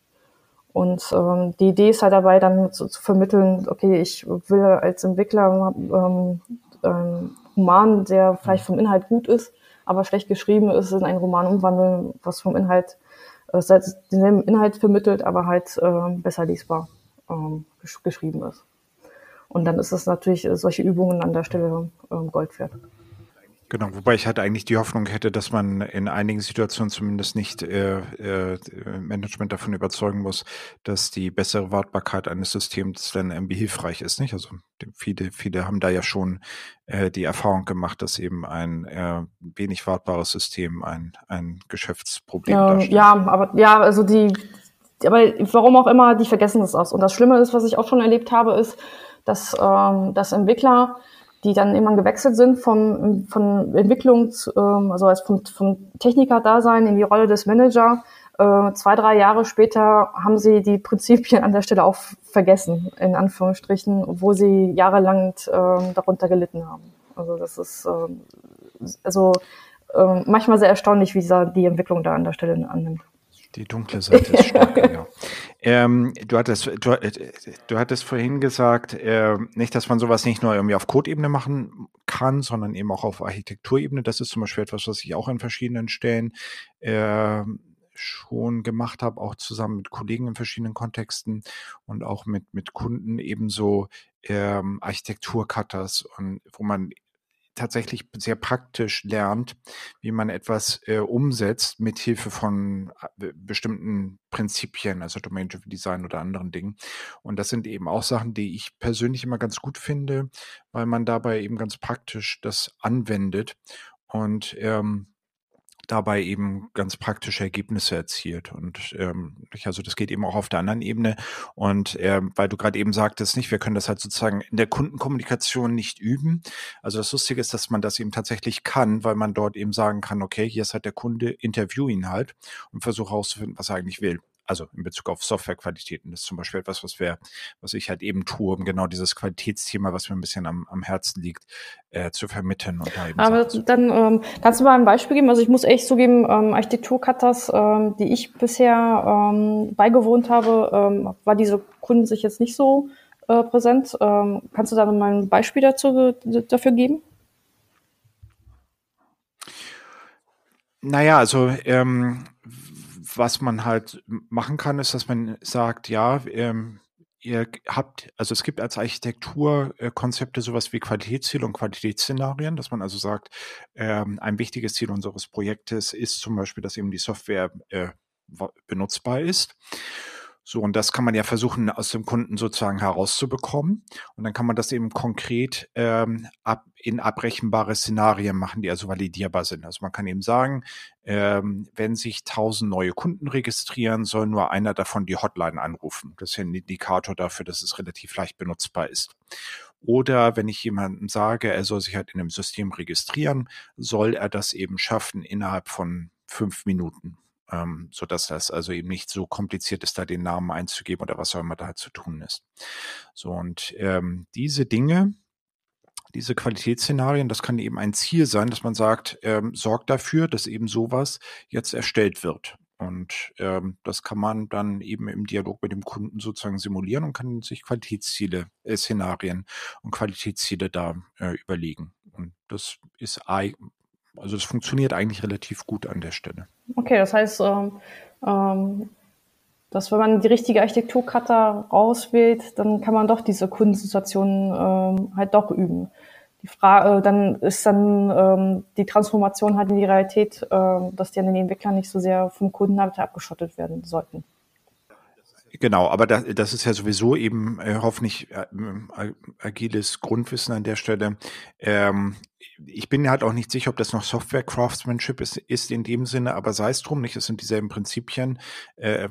Und ähm, die Idee ist halt dabei, dann zu, zu vermitteln, okay, ich will als Entwickler ähm, ähm, Roman, der vielleicht vom Inhalt gut ist, aber schlecht geschrieben ist, in einen Roman umwandeln, was vom Inhalt äh, denselben Inhalt vermittelt, aber halt ähm, besser lesbar ähm, gesch geschrieben ist. Und dann ist es natürlich äh, solche Übungen an der Stelle ähm, Gold wert. Genau, wobei ich halt eigentlich die Hoffnung hätte, dass man in einigen Situationen zumindest nicht äh, äh, Management davon überzeugen muss, dass die bessere Wartbarkeit eines Systems dann irgendwie hilfreich ist, nicht? Also viele, viele haben da ja schon äh, die Erfahrung gemacht, dass eben ein äh, wenig wartbares System ein, ein Geschäftsproblem Ähm, darstellt. ja, aber ja, also die, aber warum auch immer, die vergessen das aus. Und das Schlimme ist, was ich auch schon erlebt habe, ist, dass, ähm, dass Entwickler, die dann irgendwann gewechselt sind vom, von Entwicklung, zu, ähm, also als vom, vom Techniker-Dasein in die Rolle des Manager, äh, zwei, drei Jahre später haben sie die Prinzipien an der Stelle auch vergessen, in Anführungsstrichen, obwohl sie jahrelang ähm, darunter gelitten haben. Also das ist ähm, also ähm, manchmal sehr erstaunlich, wie dieser, die Entwicklung da an der Stelle annimmt. Die dunkle Seite ist stärker, [LAUGHS] ja. Ähm, du, hattest, du, äh, du hattest vorhin gesagt, äh, nicht, dass man sowas nicht nur irgendwie auf Code-Ebene machen kann, sondern eben auch auf Architekturebene. Das ist zum Beispiel etwas, was ich auch an verschiedenen Stellen äh, schon gemacht habe, auch zusammen mit Kollegen in verschiedenen Kontexten und auch mit, mit Kunden ebenso ähm, Architektur-Cutters und wo man tatsächlich sehr praktisch lernt, wie man etwas äh, umsetzt mit Hilfe von äh, bestimmten Prinzipien, also Domain-Driven Design oder anderen Dingen. Und das sind eben auch Sachen, die ich persönlich immer ganz gut finde, weil man dabei eben ganz praktisch das anwendet und ähm, dabei eben ganz praktische Ergebnisse erzielt. Und ähm, also das geht eben auch auf der anderen Ebene. Und ähm, weil du gerade eben sagtest, nicht, wir können das halt sozusagen in der Kundenkommunikation nicht üben. Also das Lustige ist, dass man das eben tatsächlich kann, weil man dort eben sagen kann, okay, hier ist halt der Kunde, interview ihn halt und versuche herauszufinden, was er eigentlich will also in Bezug auf Softwarequalitäten. Das ist zum Beispiel etwas, was wir, was ich halt eben tue, um genau dieses Qualitätsthema, was mir ein bisschen am, am Herzen liegt, äh, zu vermitteln. Und da eben Aber dann ähm, kannst du mal ein Beispiel geben. Also ich muss echt zugeben, ähm, Architekturkatas, ähm, die ich bisher ähm, beigewohnt habe, ähm, war diese Kunden sich jetzt nicht so äh, präsent. Ähm, kannst du da mal ein Beispiel dazu dafür geben? Naja, also ähm, was man halt machen kann, ist, dass man sagt, ja, ähm, ihr habt, also es gibt als Architekturkonzepte sowas wie Qualitätsziele und Qualitätsszenarien, dass man also sagt, ähm, ein wichtiges Ziel unseres Projektes ist zum Beispiel, dass eben die Software äh, benutzbar ist. So, und das kann man ja versuchen, aus dem Kunden sozusagen herauszubekommen. Und dann kann man das eben konkret ähm, ab, in abrechenbare Szenarien machen, die also validierbar sind. Also man kann eben sagen, ähm, wenn sich tausend neue Kunden registrieren, soll nur einer davon die Hotline anrufen. Das ist ja ein Indikator dafür, dass es relativ leicht benutzbar ist. Oder wenn ich jemandem sage, er soll sich halt in einem System registrieren, soll er das eben schaffen innerhalb von fünf Minuten ähm, so dass das also eben nicht so kompliziert ist, da den Namen einzugeben oder was auch immer da zu tun ist. So und ähm, diese Dinge, diese Qualitätsszenarien, das kann eben ein Ziel sein, dass man sagt, ähm, sorgt dafür, dass eben sowas jetzt erstellt wird. Und ähm, das kann man dann eben im Dialog mit dem Kunden sozusagen simulieren und kann sich Qualitätsziele, äh, Szenarien und Qualitätsziele da äh, überlegen. Und das ist also es funktioniert eigentlich relativ gut an der Stelle. Okay, das heißt, ähm, ähm, dass wenn man die richtige Architekturkata rauswählt, dann kann man doch diese Kundensituationen ähm, halt doch üben. Die Frage, äh, dann ist dann ähm, die Transformation halt in die Realität, äh, dass die an den Entwicklern nicht so sehr vom Kunden halt abgeschottet werden sollten. Genau, aber das, das ist ja sowieso eben äh, hoffentlich äh, agiles Grundwissen an der Stelle. Ähm, ich bin halt auch nicht sicher, ob das noch Software Craftsmanship ist, ist in dem Sinne, aber sei es drum, nicht, es sind dieselben Prinzipien, äh,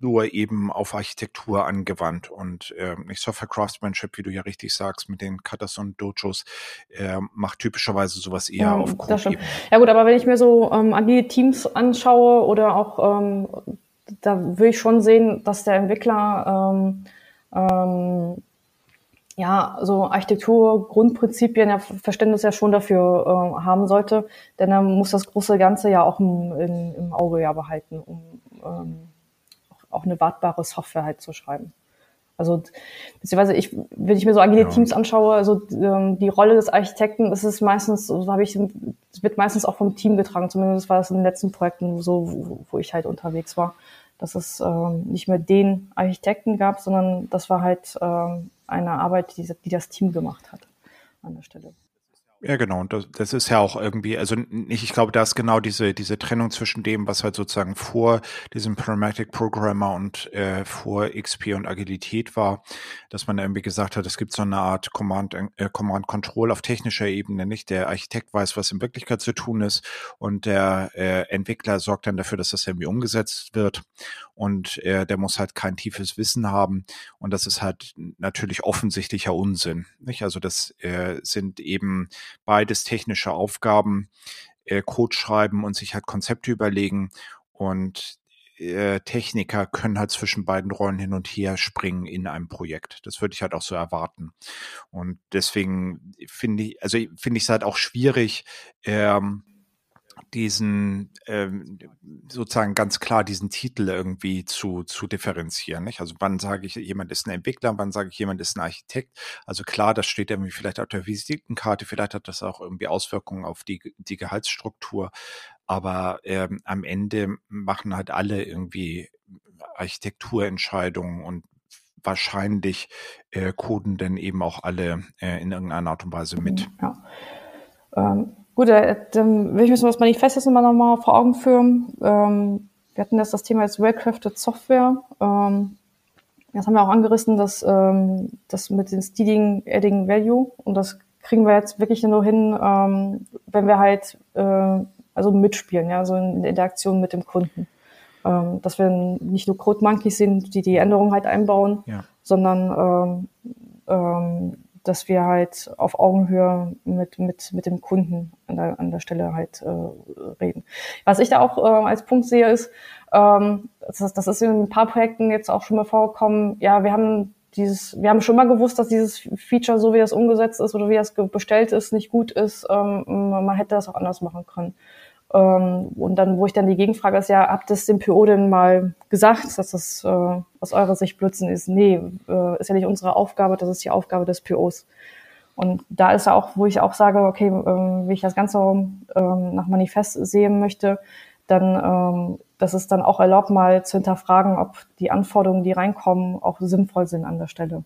nur eben auf Architektur angewandt und äh, nicht Software Craftsmanship, wie du ja richtig sagst, mit den Katas und Dojos, äh, macht typischerweise sowas eher ja, auf Code. Ja gut, aber wenn ich mir so ähm, agile Teams anschaue oder auch ähm, da will ich schon sehen, dass der Entwickler ähm, ähm, ja, so Architektur, Grundprinzipien, ja, Verständnis ja schon dafür äh, haben sollte, denn er muss das große Ganze ja auch im, im, im Auge ja behalten, um ähm, auch eine wartbare Software halt zu schreiben. Also beziehungsweise ich, wenn ich mir so agile ja. Teams anschaue, also ähm, die Rolle des Architekten ist es meistens, so habe ich, es wird meistens auch vom Team getragen. Zumindest war das in den letzten Projekten so, wo, wo ich halt unterwegs war, dass es ähm, nicht mehr den Architekten gab, sondern das war halt ähm, eine Arbeit, die, die das Team gemacht hat an der Stelle. Ja, genau. Und das, das ist ja auch irgendwie, also nicht, ich glaube, da ist genau diese, diese Trennung zwischen dem, was halt sozusagen vor diesem Pragmatic Programmer und äh, vor XP und Agilität war, dass man irgendwie gesagt hat, es gibt so eine Art Command, äh, Command Control auf technischer Ebene, nicht? Der Architekt weiß, was in Wirklichkeit zu tun ist und der äh, Entwickler sorgt dann dafür, dass das irgendwie umgesetzt wird und äh, der muss halt kein tiefes Wissen haben und das ist halt natürlich offensichtlicher Unsinn, nicht? Also das äh, sind eben beides technische Aufgaben, äh, Code schreiben und sich halt Konzepte überlegen und äh, Techniker können halt zwischen beiden Rollen hin und her springen in einem Projekt. Das würde ich halt auch so erwarten. Und deswegen finde ich, also finde ich es halt auch schwierig, ähm, diesen ähm, sozusagen ganz klar diesen Titel irgendwie zu, zu differenzieren. Nicht? Also wann sage ich, jemand ist ein Entwickler, wann sage ich, jemand ist ein Architekt. Also klar, das steht irgendwie vielleicht auf der Visitenkarte, vielleicht hat das auch irgendwie Auswirkungen auf die, die Gehaltsstruktur. Aber ähm, am Ende machen halt alle irgendwie Architekturentscheidungen und wahrscheinlich äh, coden dann eben auch alle äh, in irgendeiner Art und Weise mit. Ja. Ähm Gut, äh, dann will ich mir so das Manifest jetzt nochmal noch vor Augen führen. Ähm, wir hatten das, das Thema jetzt Well-Crafted Software. Ähm, das haben wir auch angerissen, dass ähm, das mit den Stealing Adding Value und das kriegen wir jetzt wirklich nur hin, ähm, wenn wir halt äh, also mitspielen, ja, so in der Interaktion mit dem Kunden. Ähm, dass wir nicht nur Code Monkeys sind, die die Änderungen halt einbauen, ja. sondern ähm, ähm, dass wir halt auf Augenhöhe mit, mit, mit dem Kunden an der, an der Stelle halt äh, reden. Was ich da auch äh, als Punkt sehe, ist, ähm, das, das ist in ein paar Projekten jetzt auch schon mal vorgekommen, ja, wir haben dieses, wir haben schon mal gewusst, dass dieses Feature, so wie das umgesetzt ist oder wie das bestellt ist, nicht gut ist. Ähm, man hätte das auch anders machen können. Ähm, und dann, wo ich dann die Gegenfrage ist, ja, habt es dem PO denn mal gesagt, dass das äh, aus eurer Sicht Blödsinn ist? Nee, äh, ist ja nicht unsere Aufgabe, das ist die Aufgabe des POs. Und da ist ja auch, wo ich auch sage, okay, ähm, wie ich das Ganze ähm, nach Manifest sehen möchte, dann ähm, das ist dann auch erlaubt, mal zu hinterfragen, ob die Anforderungen, die reinkommen, auch sinnvoll sind an der Stelle.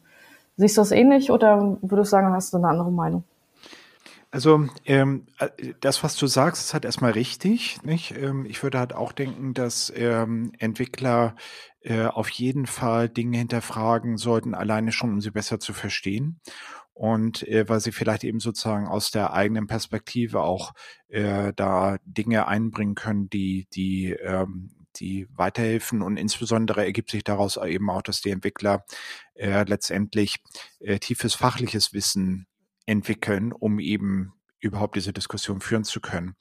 Siehst du das ähnlich oder würdest du sagen, hast du eine andere Meinung? Also ähm, äh, das, was du sagst, ist halt erstmal richtig. Nicht? Ähm, ich würde halt auch denken, dass ähm, Entwickler äh, auf jeden Fall Dinge hinterfragen sollten, alleine schon, um sie besser zu verstehen. Und äh, weil sie vielleicht eben sozusagen aus der eigenen Perspektive auch äh, da Dinge einbringen können, die, die ähm, die weiterhelfen und insbesondere ergibt sich daraus eben auch, dass die Entwickler äh, letztendlich äh, tiefes fachliches Wissen entwickeln, um eben überhaupt diese Diskussion führen zu können.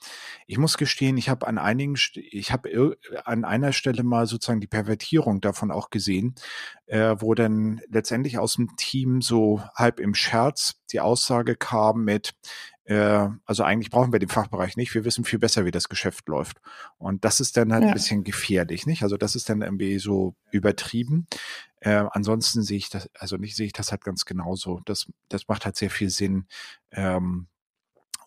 Ich muss gestehen, ich habe an einigen, ich habe an einer Stelle mal sozusagen die Pervertierung davon auch gesehen, äh, wo dann letztendlich aus dem Team so halb im Scherz die Aussage kam mit, äh, also eigentlich brauchen wir den Fachbereich nicht, wir wissen viel besser, wie das Geschäft läuft. Und das ist dann halt ja. ein bisschen gefährlich, nicht? Also das ist dann irgendwie so übertrieben. Äh, ansonsten sehe ich das, also nicht sehe ich das halt ganz genauso. Das, das macht halt sehr viel Sinn, ähm,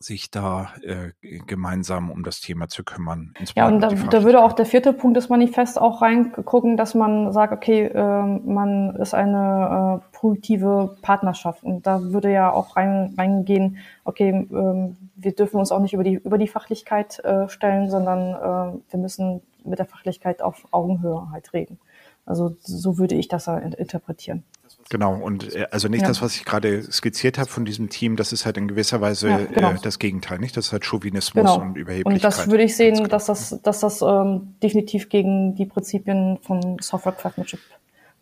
sich da äh, gemeinsam um das Thema zu kümmern. Ja, und da, da, würde auch der vierte Punkt des Manifests auch reingucken, dass man sagt, okay, äh, man ist eine äh, produktive Partnerschaft. Und da würde ja auch rein, reingehen, okay, äh, wir dürfen uns auch nicht über die, über die Fachlichkeit äh, stellen, sondern äh, wir müssen mit der Fachlichkeit auf Augenhöhe halt reden. Also so würde ich das interpretieren. Genau, und äh, also nicht ja. das, was ich gerade skizziert habe von diesem Team, das ist halt in gewisser Weise ja, genau. äh, das Gegenteil, nicht? Das ist halt Chauvinismus genau. und Überheblichkeit. Und das würde ich sehen, genau. dass das, dass das ähm, definitiv gegen die Prinzipien von Software Craftsmanship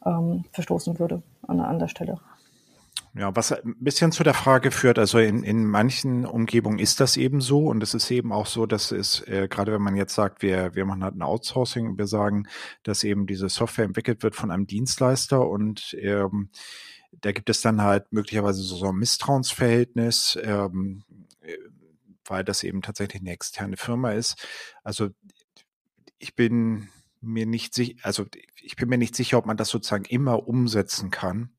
ähm, verstoßen würde an, an der Stelle. Ja, was ein bisschen zu der Frage führt, also in, in manchen Umgebungen ist das eben so und es ist eben auch so, dass es, äh, gerade wenn man jetzt sagt, wir, wir machen halt ein Outsourcing, wir sagen, dass eben diese Software entwickelt wird von einem Dienstleister und ähm, da gibt es dann halt möglicherweise so ein Misstrauensverhältnis, ähm, weil das eben tatsächlich eine externe Firma ist. Also ich bin mir nicht sicher, also ich bin mir nicht sicher, ob man das sozusagen immer umsetzen kann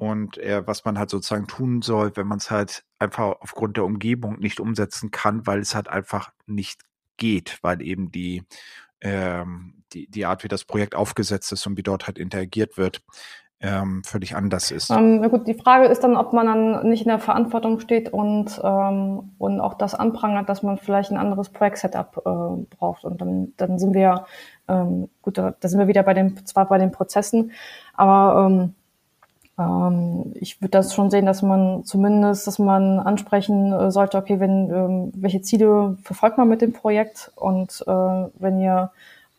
und äh, was man halt sozusagen tun soll, wenn man es halt einfach aufgrund der Umgebung nicht umsetzen kann, weil es halt einfach nicht geht, weil eben die, ähm, die, die Art, wie das Projekt aufgesetzt ist und wie dort halt interagiert wird, ähm, völlig anders ist. Ähm, gut, die Frage ist dann, ob man dann nicht in der Verantwortung steht und, ähm, und auch das anprangert, dass man vielleicht ein anderes Projekt-Setup äh, braucht. Und dann, dann sind wir, ähm, gut, da, sind wir wieder bei den, zwar bei den Prozessen, aber ähm, ähm, ich würde das schon sehen, dass man zumindest, dass man ansprechen äh, sollte, okay, wenn ähm, welche Ziele verfolgt man mit dem Projekt und äh, wenn ihr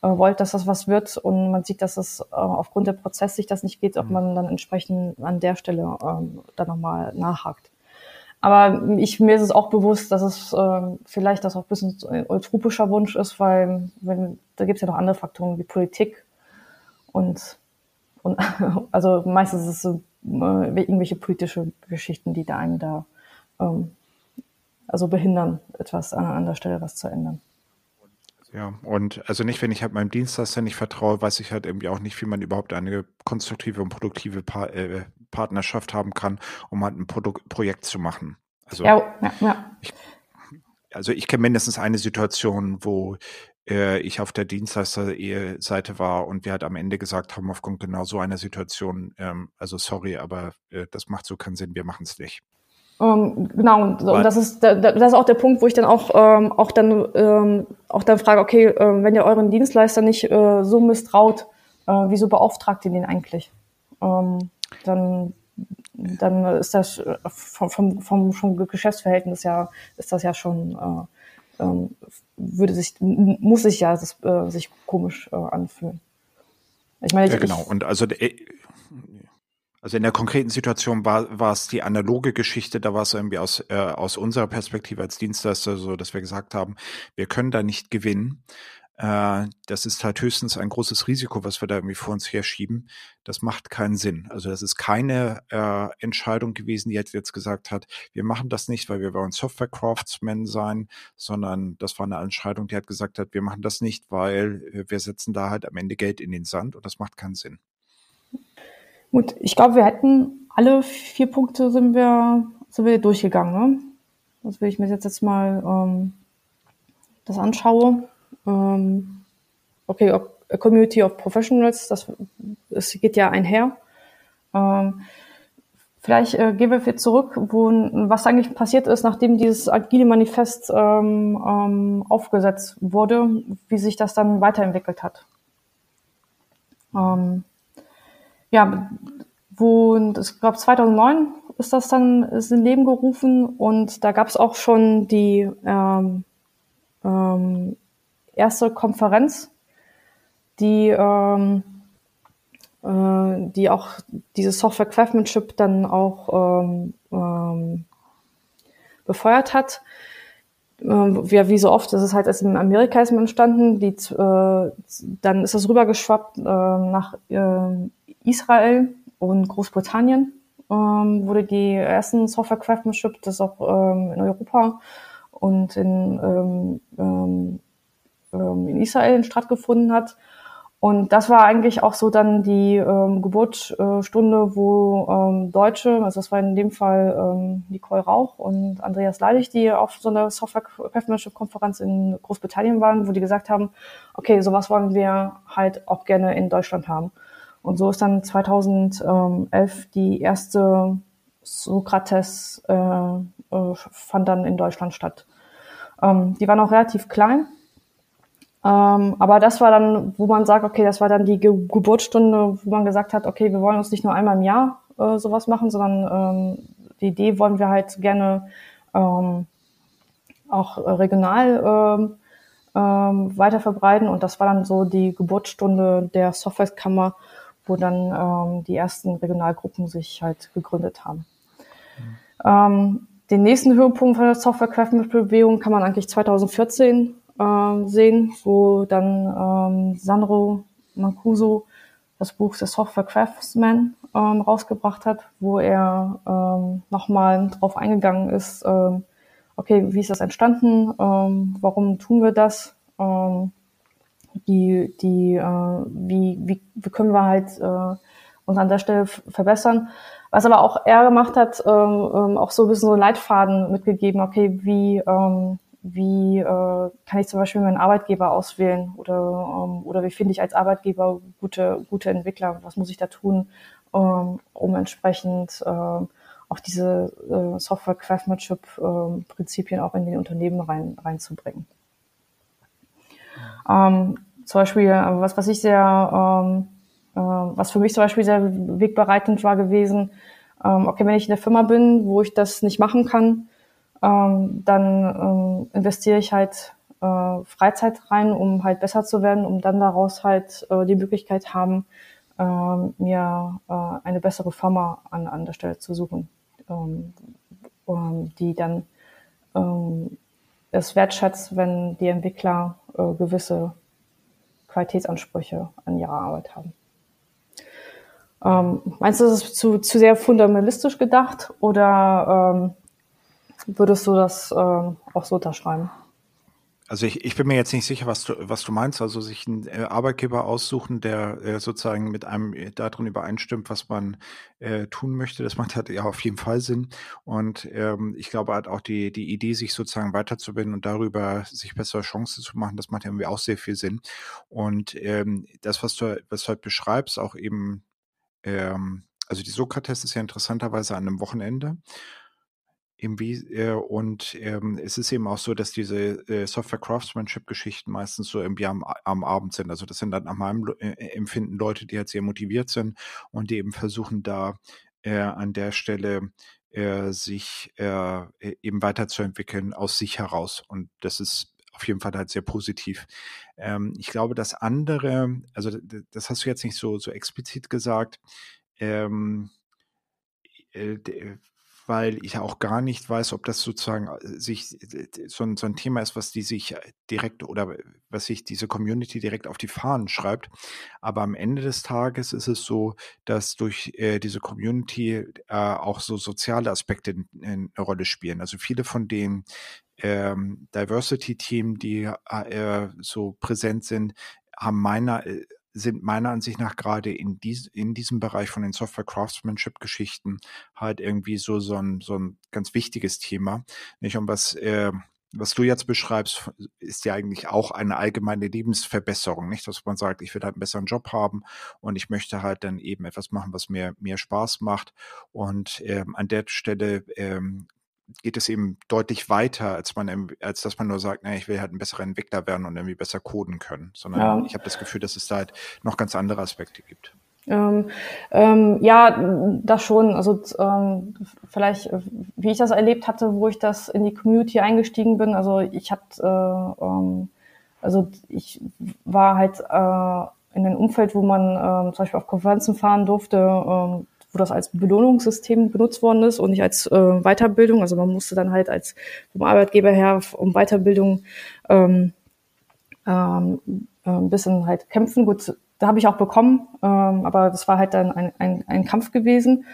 äh, wollt, dass das was wird und man sieht, dass es äh, aufgrund der Prozess sich das nicht geht, ob mhm. man dann entsprechend an der Stelle ähm, dann nochmal nachhakt. Aber ich, mir ist es auch bewusst, dass es äh, vielleicht das auch ein bisschen ein utopischer Wunsch ist, weil wenn, da gibt es ja noch andere Faktoren wie Politik und, und [LAUGHS] also meistens ist es so irgendwelche politische Geschichten, die da einen da ähm, also behindern, etwas an, an der Stelle was zu ändern. Ja, und also nicht, wenn ich halt meinem Dienstleister nicht vertraue, weiß ich halt irgendwie auch nicht, wie man überhaupt eine konstruktive und produktive pa äh, Partnerschaft haben kann, um halt ein Produ Projekt zu machen. Also, ja, ja, ja. Ich, also ich kenne mindestens eine Situation, wo äh, ich auf der Dienstleister-Seite war und wir halt am Ende gesagt haben, aufgrund genau so einer Situation, ähm, also sorry, aber äh, das macht so keinen Sinn, wir machen es nicht. Ähm, genau, und, und das ist das ist auch der Punkt, wo ich dann auch ähm, auch dann ähm, auch dann frage, okay, äh, wenn ihr euren Dienstleister nicht äh, so misstraut, äh, wieso beauftragt ihr den eigentlich? Ähm, dann dann ist das vom, vom, vom, vom Geschäftsverhältnis ja ist das ja schon äh, ähm, würde sich, muss sich ja das, äh, sich komisch äh, anfühlen. Ich meine, ja, genau. Und also, äh, also in der konkreten Situation war, war es die analoge Geschichte, da war es irgendwie aus, äh, aus unserer Perspektive als Dienstleister so, dass wir gesagt haben, wir können da nicht gewinnen. Äh, das ist halt höchstens ein großes Risiko, was wir da irgendwie vor uns herschieben. Das macht keinen Sinn. Also das ist keine äh, Entscheidung gewesen, die jetzt, jetzt gesagt hat, wir machen das nicht, weil wir wollen Software-Craftsmen sein, sondern das war eine Entscheidung, die hat gesagt hat, wir machen das nicht, weil wir setzen da halt am Ende Geld in den Sand und das macht keinen Sinn. Gut, ich glaube, wir hätten alle vier Punkte sind wir, sind wir durchgegangen. Ne? Also wenn ich mir jetzt, jetzt mal ähm, das anschaue, okay, a Community of Professionals, das, das geht ja einher. Ähm, vielleicht äh, gehen wir zurück, wo, was eigentlich passiert ist, nachdem dieses agile Manifest ähm, ähm, aufgesetzt wurde, wie sich das dann weiterentwickelt hat. Ähm, ja, wo, ich glaube 2009 ist das dann ist in Leben gerufen und da gab es auch schon die ähm, ähm, erste Konferenz, die, ähm, äh, die auch diese Software Craftsmanship dann auch ähm, ähm, befeuert hat. Ähm, ja, wie so oft, das ist halt erst in Amerika ist entstanden, die, äh, dann ist das rübergeschwappt äh, nach äh, Israel und Großbritannien ähm, wurde die ersten Software Craftsmanship, das auch ähm, in Europa und in ähm, ähm, ähm, in Israel stattgefunden hat. Und das war eigentlich auch so dann die ähm, Geburtsstunde, wo ähm, Deutsche, also das war in dem Fall ähm, Nicole Rauch und Andreas Leidig, die auf so einer Software Craftsmanship Konferenz in Großbritannien waren, wo die gesagt haben, okay, sowas wollen wir halt auch gerne in Deutschland haben. Und so ist dann 2011 die erste Sokrates äh, äh, fand dann in Deutschland statt. Ähm, die war noch relativ klein, ähm, aber das war dann, wo man sagt, okay, das war dann die Ge Geburtsstunde, wo man gesagt hat, okay, wir wollen uns nicht nur einmal im Jahr äh, sowas machen, sondern ähm, die Idee wollen wir halt gerne ähm, auch regional ähm, ähm, weiter verbreiten. Und das war dann so die Geburtsstunde der Softwarekammer, wo dann ähm, die ersten Regionalgruppen sich halt gegründet haben. Mhm. Ähm, den nächsten Höhepunkt von der Software Craftsmanship-Bewegung kann man eigentlich 2014 äh, sehen, wo dann ähm, Sandro Mancuso das Buch The Software Craftsman ähm, rausgebracht hat, wo er ähm, nochmal drauf eingegangen ist, ähm, okay, wie ist das entstanden, ähm, warum tun wir das, ähm, die, die, äh, wie, wie, wie können wir halt äh, uns an der Stelle verbessern. Was aber auch er gemacht hat, ähm, ähm, auch so ein bisschen so Leitfaden mitgegeben, okay, wie, ähm, wie äh, kann ich zum Beispiel meinen Arbeitgeber auswählen oder, ähm, oder wie finde ich als Arbeitgeber gute, gute Entwickler, was muss ich da tun, ähm, um entsprechend ähm, auch diese äh, Software Craftsmanship äh, Prinzipien auch in den Unternehmen rein, reinzubringen. Ähm, zum Beispiel, äh, was, was ich sehr, ähm, äh, was für mich zum Beispiel sehr wegbereitend war gewesen, ähm, okay, wenn ich in der Firma bin, wo ich das nicht machen kann, ähm, dann ähm, investiere ich halt äh, Freizeit rein, um halt besser zu werden, um dann daraus halt äh, die Möglichkeit haben, äh, mir äh, eine bessere Firma an, an der Stelle zu suchen, ähm, ähm, die dann ähm, es wertschätzt, wenn die Entwickler äh, gewisse Qualitätsansprüche an ihrer Arbeit haben. Ähm, meinst du, das ist zu, zu sehr fundamentalistisch gedacht oder ähm, würdest du das ähm, auch so unterschreiben? Also ich, ich bin mir jetzt nicht sicher, was du, was du meinst. Also sich einen äh, Arbeitgeber aussuchen, der äh, sozusagen mit einem äh, darin übereinstimmt, was man äh, tun möchte. Das macht halt ja auf jeden Fall Sinn. Und ähm, ich glaube halt auch die, die Idee, sich sozusagen weiterzubilden und darüber sich bessere Chancen zu machen, das macht irgendwie auch sehr viel Sinn. Und ähm, das, was du, was du halt beschreibst, auch eben, ähm, also die Sokrates ist ja interessanterweise an einem Wochenende. Irgendwie, äh, und ähm, es ist eben auch so, dass diese äh, Software Craftsmanship-Geschichten meistens so irgendwie am, am Abend sind. Also das sind dann nach meinem äh, Empfinden Leute, die halt sehr motiviert sind und die eben versuchen da äh, an der Stelle äh, sich äh, eben weiterzuentwickeln aus sich heraus. Und das ist auf jeden Fall halt sehr positiv. Ähm, ich glaube, das andere, also das hast du jetzt nicht so, so explizit gesagt, ähm, äh, weil ich auch gar nicht weiß, ob das sozusagen äh, sich so ein, so ein Thema ist, was die sich direkt oder was sich diese Community direkt auf die Fahnen schreibt. Aber am Ende des Tages ist es so, dass durch äh, diese Community äh, auch so soziale Aspekte eine Rolle spielen. Also viele von den ähm, Diversity-Team, die äh, so präsent sind, haben meiner äh, sind meiner Ansicht nach gerade in, dies, in diesem Bereich von den Software Craftsmanship Geschichten halt irgendwie so, so, ein, so ein ganz wichtiges Thema. Nicht um was, äh, was du jetzt beschreibst, ist ja eigentlich auch eine allgemeine Lebensverbesserung, nicht? Dass man sagt, ich will halt einen besseren Job haben und ich möchte halt dann eben etwas machen, was mir mehr Spaß macht. Und ähm, an der Stelle ähm, geht es eben deutlich weiter, als man, als dass man nur sagt, naja, ich will halt ein besserer Entwickler werden und irgendwie besser coden können, sondern ja. ich habe das Gefühl, dass es da halt noch ganz andere Aspekte gibt. Ähm, ähm, ja, das schon. Also ähm, vielleicht, wie ich das erlebt hatte, wo ich das in die Community eingestiegen bin. Also ich hatte, äh, ähm, also ich war halt äh, in einem Umfeld, wo man äh, zum Beispiel auf Konferenzen fahren durfte, äh, wo das als Belohnungssystem benutzt worden ist und nicht als äh, Weiterbildung. Also man musste dann halt als vom Arbeitgeber her um Weiterbildung ähm, ähm, äh, ein bisschen halt kämpfen. Gut, da habe ich auch bekommen, ähm, aber das war halt dann ein, ein, ein Kampf gewesen.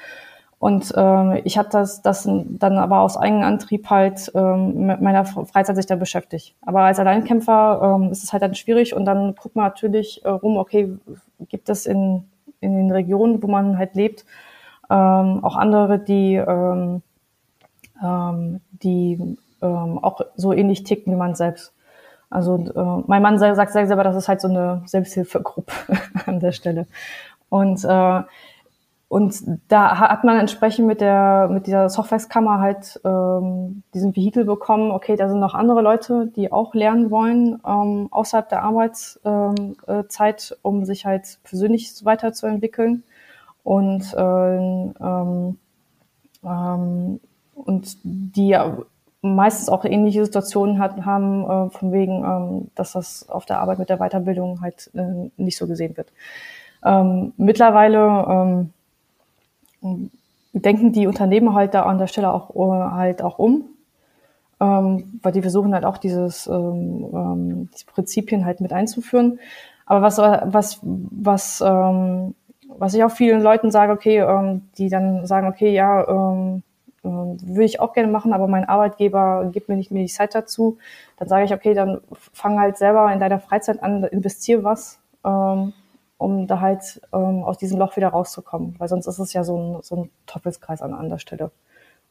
Und ähm, ich hatte das, das dann aber aus eigenem Antrieb halt ähm, mit meiner Freizeit sich da beschäftigt. Aber als Alleinkämpfer ähm, ist es halt dann schwierig und dann guckt man natürlich äh, rum, okay, gibt es in, in den Regionen, wo man halt lebt, ähm, auch andere, die, ähm, ähm, die ähm, auch so ähnlich ticken wie man selbst. Also äh, mein Mann sagt selber, das ist halt so eine Selbsthilfegruppe [LAUGHS] an der Stelle. Und äh, und da hat man entsprechend mit der mit dieser Softwareskammer halt ähm, diesen Vehikel bekommen. Okay, da sind noch andere Leute, die auch lernen wollen ähm, außerhalb der Arbeitszeit, ähm, äh, um sich halt persönlich weiterzuentwickeln und ähm, ähm, ähm, und die meistens auch ähnliche Situationen hat, haben, äh, von wegen, ähm, dass das auf der Arbeit mit der Weiterbildung halt äh, nicht so gesehen wird. Ähm, mittlerweile ähm, denken die Unternehmen halt da an der Stelle auch uh, halt auch um, ähm, weil die versuchen halt auch dieses ähm, ähm, diese Prinzipien halt mit einzuführen. Aber was was was ähm, was ich auch vielen Leuten sage, okay, ähm, die dann sagen, okay, ja, ähm, äh, würde ich auch gerne machen, aber mein Arbeitgeber gibt mir nicht mehr die Zeit dazu, dann sage ich, okay, dann fang halt selber in deiner Freizeit an, investier was, ähm, um da halt ähm, aus diesem Loch wieder rauszukommen, weil sonst ist es ja so ein, so ein Teufelskreis an anderer Stelle.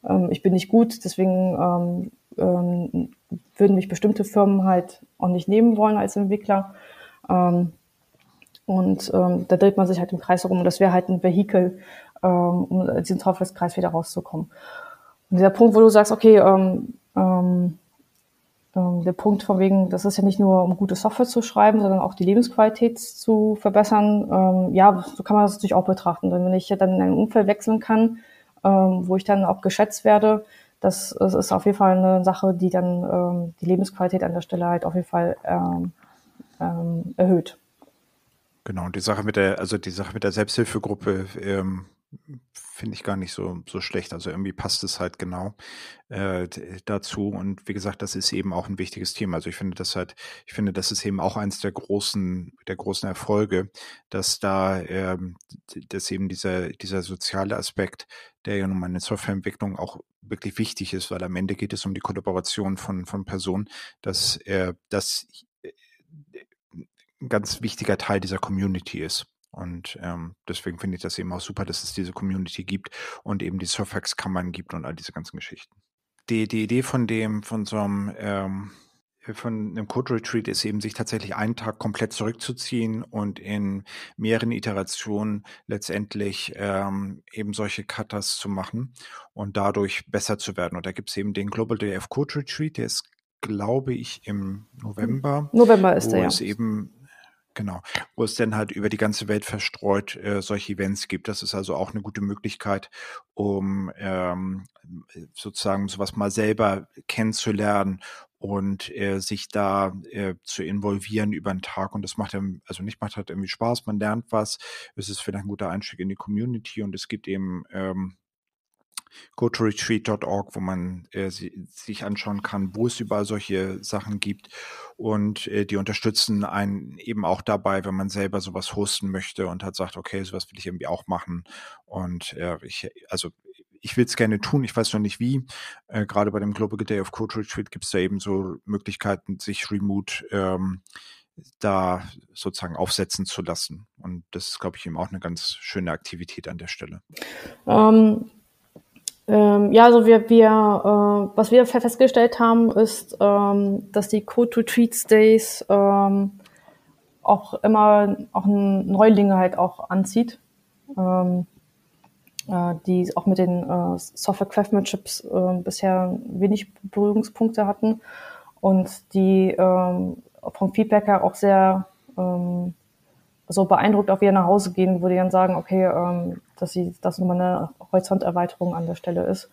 Ähm, ich bin nicht gut, deswegen ähm, ähm, würden mich bestimmte Firmen halt auch nicht nehmen wollen als Entwickler. Ähm, und ähm, da dreht man sich halt im Kreis herum. Und das wäre halt ein Vehikel, ähm, um aus diesem Teufelskreis wieder rauszukommen. Und dieser Punkt, wo du sagst, okay, ähm, ähm, ähm, der Punkt von wegen, das ist ja nicht nur, um gute Software zu schreiben, sondern auch die Lebensqualität zu verbessern. Ähm, ja, so kann man das natürlich auch betrachten. Denn wenn ich dann in ein Umfeld wechseln kann, ähm, wo ich dann auch geschätzt werde, das, das ist auf jeden Fall eine Sache, die dann ähm, die Lebensqualität an der Stelle halt auf jeden Fall ähm, ähm, erhöht. Genau, und die Sache mit der, also die Sache mit der Selbsthilfegruppe ähm, finde ich gar nicht so, so schlecht. Also irgendwie passt es halt genau äh, dazu. Und wie gesagt, das ist eben auch ein wichtiges Thema. Also ich finde das halt, ich finde, das ist eben auch eins der großen, der großen Erfolge, dass da, ähm, dass eben dieser, dieser soziale Aspekt, der ja nun mal in der Softwareentwicklung auch wirklich wichtig ist, weil am Ende geht es um die Kollaboration von, von Personen, dass, äh, dass ein ganz wichtiger Teil dieser Community ist. Und ähm, deswegen finde ich das eben auch super, dass es diese Community gibt und eben die Surfax-Kammern gibt und all diese ganzen Geschichten. Die, die Idee von dem, von so einem, ähm, von einem Code Retreat ist eben, sich tatsächlich einen Tag komplett zurückzuziehen und in mehreren Iterationen letztendlich ähm, eben solche Cutters zu machen und dadurch besser zu werden. Und da gibt es eben den Global DF Code Retreat, der ist, glaube ich, im November. November ist der, ja. eben Genau, wo es dann halt über die ganze Welt verstreut äh, solche Events gibt. Das ist also auch eine gute Möglichkeit, um ähm, sozusagen sowas mal selber kennenzulernen und äh, sich da äh, zu involvieren über den Tag. Und das macht dann, also nicht macht halt irgendwie Spaß, man lernt was. Es ist vielleicht ein guter Einstieg in die Community und es gibt eben ähm, go-to-retreat.org, wo man äh, sie, sich anschauen kann, wo es überall solche Sachen gibt. Und äh, die unterstützen einen eben auch dabei, wenn man selber sowas hosten möchte und hat sagt, okay, sowas will ich irgendwie auch machen. Und äh, ich, also ich will es gerne tun, ich weiß noch nicht wie. Äh, Gerade bei dem Global Day of Code Retreat gibt es da eben so Möglichkeiten, sich remote ähm, da sozusagen aufsetzen zu lassen. Und das ist, glaube ich, eben auch eine ganz schöne Aktivität an der Stelle. Ähm, ähm, ja, also wir, wir äh, was wir festgestellt haben, ist, ähm, dass die Code Retreats Days ähm, auch immer auch Neulinge halt auch anzieht, ähm, äh, die auch mit den äh, Software Craftsmanships äh, bisher wenig Berührungspunkte hatten und die ähm, vom Feedback her auch sehr ähm, so beeindruckt auch wieder nach Hause gehen, wo die dann sagen, okay, ähm, dass sie, dass nochmal eine Horizonterweiterung an der Stelle ist.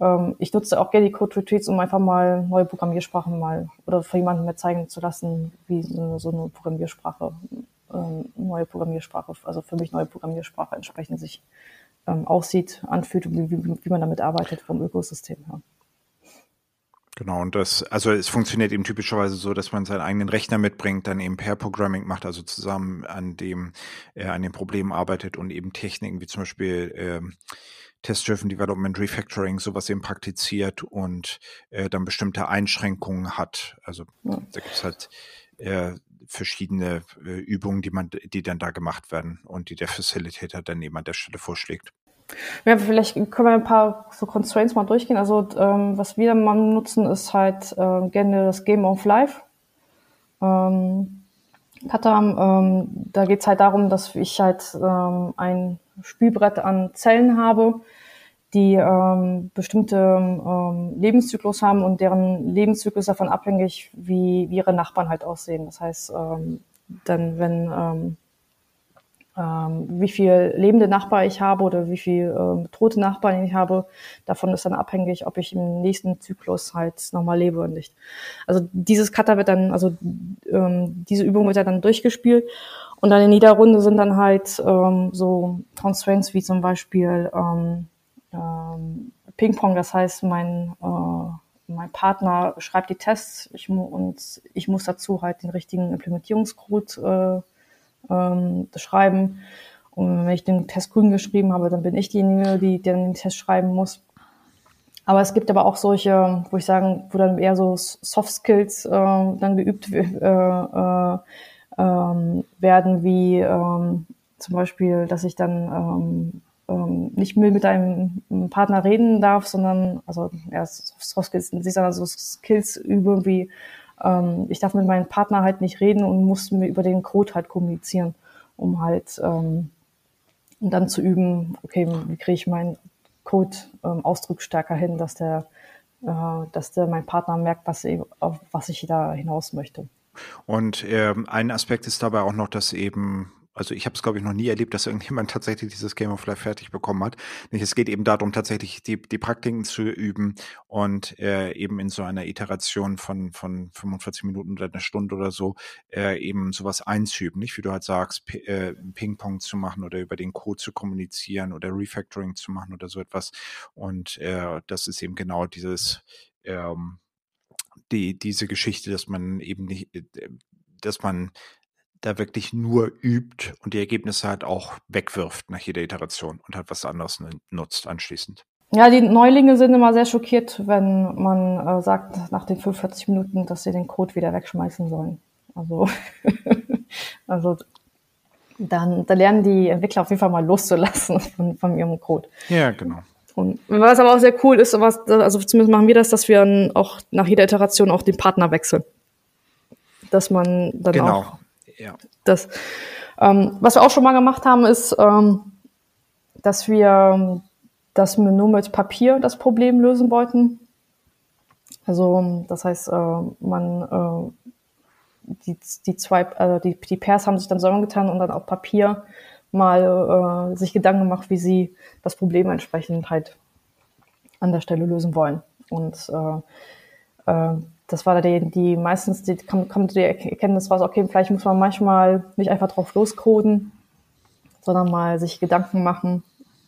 Ähm, ich nutze auch gerne die Code Retreats, um einfach mal neue Programmiersprachen mal oder für jemanden mehr zeigen zu lassen, wie so eine, so eine Programmiersprache, ähm, neue Programmiersprache, also für mich neue Programmiersprache entsprechend sich ähm, aussieht, anfühlt und wie, wie, wie man damit arbeitet vom Ökosystem her. Genau, und das, also es funktioniert eben typischerweise so, dass man seinen eigenen Rechner mitbringt, dann eben Pair Programming macht, also zusammen an dem, äh, an dem Problem arbeitet und eben Techniken wie zum Beispiel äh, Test-Driven Development, Refactoring, sowas eben praktiziert und äh, dann bestimmte Einschränkungen hat. Also ja. da gibt es halt äh, verschiedene äh, Übungen, die man, die dann da gemacht werden und die der Facilitator dann eben an der Stelle vorschlägt. Ja, vielleicht können wir ein paar so Constraints mal durchgehen. Also ähm, was wir mal nutzen, ist halt äh, gerne das Game of Life. Ähm, Katam, ähm, da geht's halt darum, dass ich halt ähm, ein Spielbrett an Zellen habe, die ähm, bestimmte ähm, Lebenszyklus haben und deren Lebenszyklus davon abhängig, wie, wie ihre Nachbarn halt aussehen. Das heißt, ähm, dann wenn ähm, ähm, wie viel lebende Nachbarn ich habe oder wie viel ähm, tote Nachbarn ich habe, davon ist dann abhängig, ob ich im nächsten Zyklus halt nochmal lebe oder nicht. Also dieses Cutter wird dann, also ähm, diese Übung wird dann durchgespielt und dann in jeder Runde sind dann halt ähm, so Constraints wie zum Beispiel ähm, ähm, Ping-Pong, das heißt, mein äh, mein Partner schreibt die Tests ich, und ich muss dazu halt den richtigen Implementierungscode äh, ähm, schreiben. Und wenn ich den Test grün geschrieben habe, dann bin ich diejenige, die den Test schreiben muss. Aber es gibt aber auch solche, wo ich sagen, wo dann eher so Soft Skills äh, dann geübt äh, äh, ähm, werden, wie ähm, zum Beispiel, dass ich dann ähm, ähm, nicht mehr mit einem Partner reden darf, sondern also erst Soft Skills, sich dann so Skills übe wie ähm, ich darf mit meinem Partner halt nicht reden und muss mir über den Code halt kommunizieren, um halt ähm, dann zu üben, okay, wie kriege ich meinen Code ähm, ausdrucksstärker hin, dass der, äh, dass der mein Partner merkt, was, auf was ich da hinaus möchte. Und ähm, ein Aspekt ist dabei auch noch, dass eben also ich habe es, glaube ich, noch nie erlebt, dass irgendjemand [LAUGHS] tatsächlich dieses Game of Life fertig bekommen hat. Es geht eben darum, tatsächlich die, die Praktiken zu üben und äh, eben in so einer Iteration von, von 45 Minuten oder einer Stunde oder so äh, eben sowas einzuüben. Nicht, wie du halt sagst, äh, Ping-Pong zu machen oder über den Code zu kommunizieren oder Refactoring zu machen oder so etwas. Und äh, das ist eben genau dieses ähm, die, diese Geschichte, dass man eben nicht, äh, dass man da wirklich nur übt und die Ergebnisse halt auch wegwirft nach jeder Iteration und halt was anderes nutzt anschließend. Ja, die Neulinge sind immer sehr schockiert, wenn man äh, sagt nach den 45 Minuten, dass sie den Code wieder wegschmeißen sollen. Also, [LAUGHS] also dann da lernen die Entwickler auf jeden Fall mal loszulassen von, von ihrem Code. Ja, genau. Und was aber auch sehr cool ist, was, also zumindest machen wir das, dass wir dann auch nach jeder Iteration auch den Partner wechseln. Dass man dann genau. auch ja. Das, ähm, was wir auch schon mal gemacht haben, ist, ähm, dass wir, dass wir nur mit Papier das Problem lösen wollten. Also das heißt, äh, man, äh, die, die zwei, also die, die Pairs haben sich dann zusammengetan und dann auf Papier mal äh, sich Gedanken gemacht, wie sie das Problem entsprechend halt an der Stelle lösen wollen. Und äh, äh, das war die, die meistens, die kommt, die Erkenntnis raus, okay, vielleicht muss man manchmal nicht einfach drauf loscoden, sondern mal sich Gedanken machen,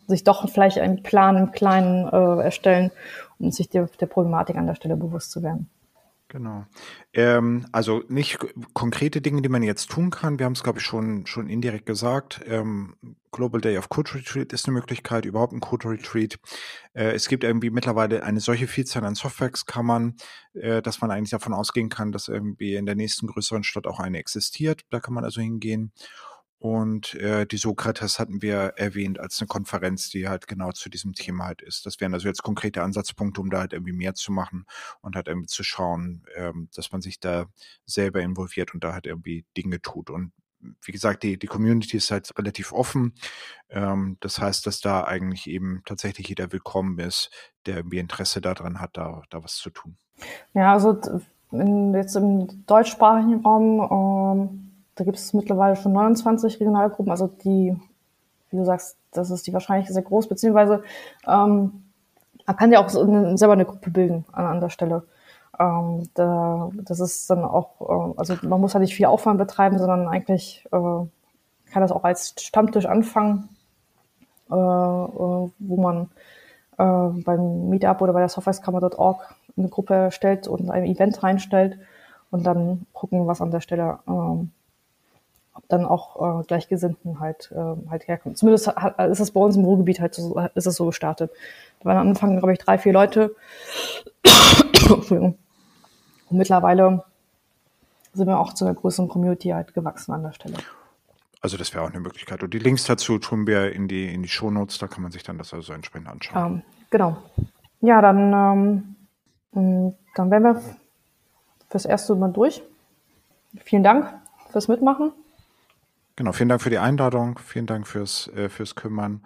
sich doch vielleicht einen Plan im Kleinen äh, erstellen, um sich der, der Problematik an der Stelle bewusst zu werden. Genau. Ähm, also nicht konkrete Dinge, die man jetzt tun kann. Wir haben es, glaube ich, schon, schon indirekt gesagt. Ähm, Global Day of Code Retreat ist eine Möglichkeit, überhaupt ein Code Retreat. Äh, es gibt irgendwie mittlerweile eine solche Vielzahl an Softwareskammern, äh, dass man eigentlich davon ausgehen kann, dass irgendwie in der nächsten größeren Stadt auch eine existiert. Da kann man also hingehen. Und äh, die Sokrates hatten wir erwähnt als eine Konferenz, die halt genau zu diesem Thema halt ist. Das wären also jetzt konkrete Ansatzpunkte, um da halt irgendwie mehr zu machen und halt irgendwie zu schauen, ähm, dass man sich da selber involviert und da halt irgendwie Dinge tut. Und wie gesagt, die, die Community ist halt relativ offen. Ähm, das heißt, dass da eigentlich eben tatsächlich jeder willkommen ist, der irgendwie Interesse daran hat, da, da was zu tun. Ja, also in, jetzt im deutschsprachigen Raum ähm da gibt es mittlerweile schon 29 Regionalgruppen, also die, wie du sagst, das ist die wahrscheinlich sehr groß, beziehungsweise ähm, man kann ja auch so eine, selber eine Gruppe bilden an, an der Stelle. Ähm, da, das ist dann auch, äh, also man muss ja nicht viel Aufwand betreiben, sondern eigentlich äh, kann das auch als Stammtisch anfangen, äh, äh, wo man äh, beim Meetup oder bei der Softwareskammer.org eine Gruppe erstellt und ein Event reinstellt und dann gucken, was an der Stelle ähm, dann auch äh, Gleichgesinnten halt, äh, halt herkommen. Zumindest hat, ist es bei uns im Ruhrgebiet halt so, ist es so gestartet. Da waren am Anfang, glaube ich, drei, vier Leute. [COUGHS] Entschuldigung. Und mittlerweile sind wir auch zu einer größeren Community halt gewachsen an der Stelle. Also das wäre auch eine Möglichkeit. Und die Links dazu tun wir in die, in die Shownotes, da kann man sich dann das also entsprechend anschauen. Ähm, genau. Ja, dann, ähm, dann wären wir fürs erste Mal durch. Vielen Dank fürs Mitmachen. Genau, vielen Dank für die Einladung, vielen Dank fürs, äh, fürs Kümmern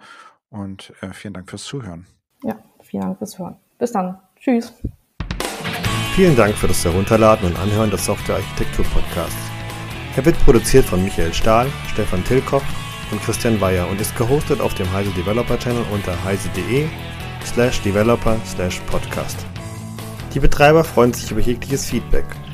und äh, vielen Dank fürs Zuhören. Ja, vielen Dank fürs Hören. Bis dann. Tschüss. Vielen Dank für das Herunterladen und Anhören des Software Architektur Podcasts. Er wird produziert von Michael Stahl, Stefan Tilkoff und Christian Weyer und ist gehostet auf dem Heise Developer Channel unter heise.de slash developer slash podcast. Die Betreiber freuen sich über jegliches Feedback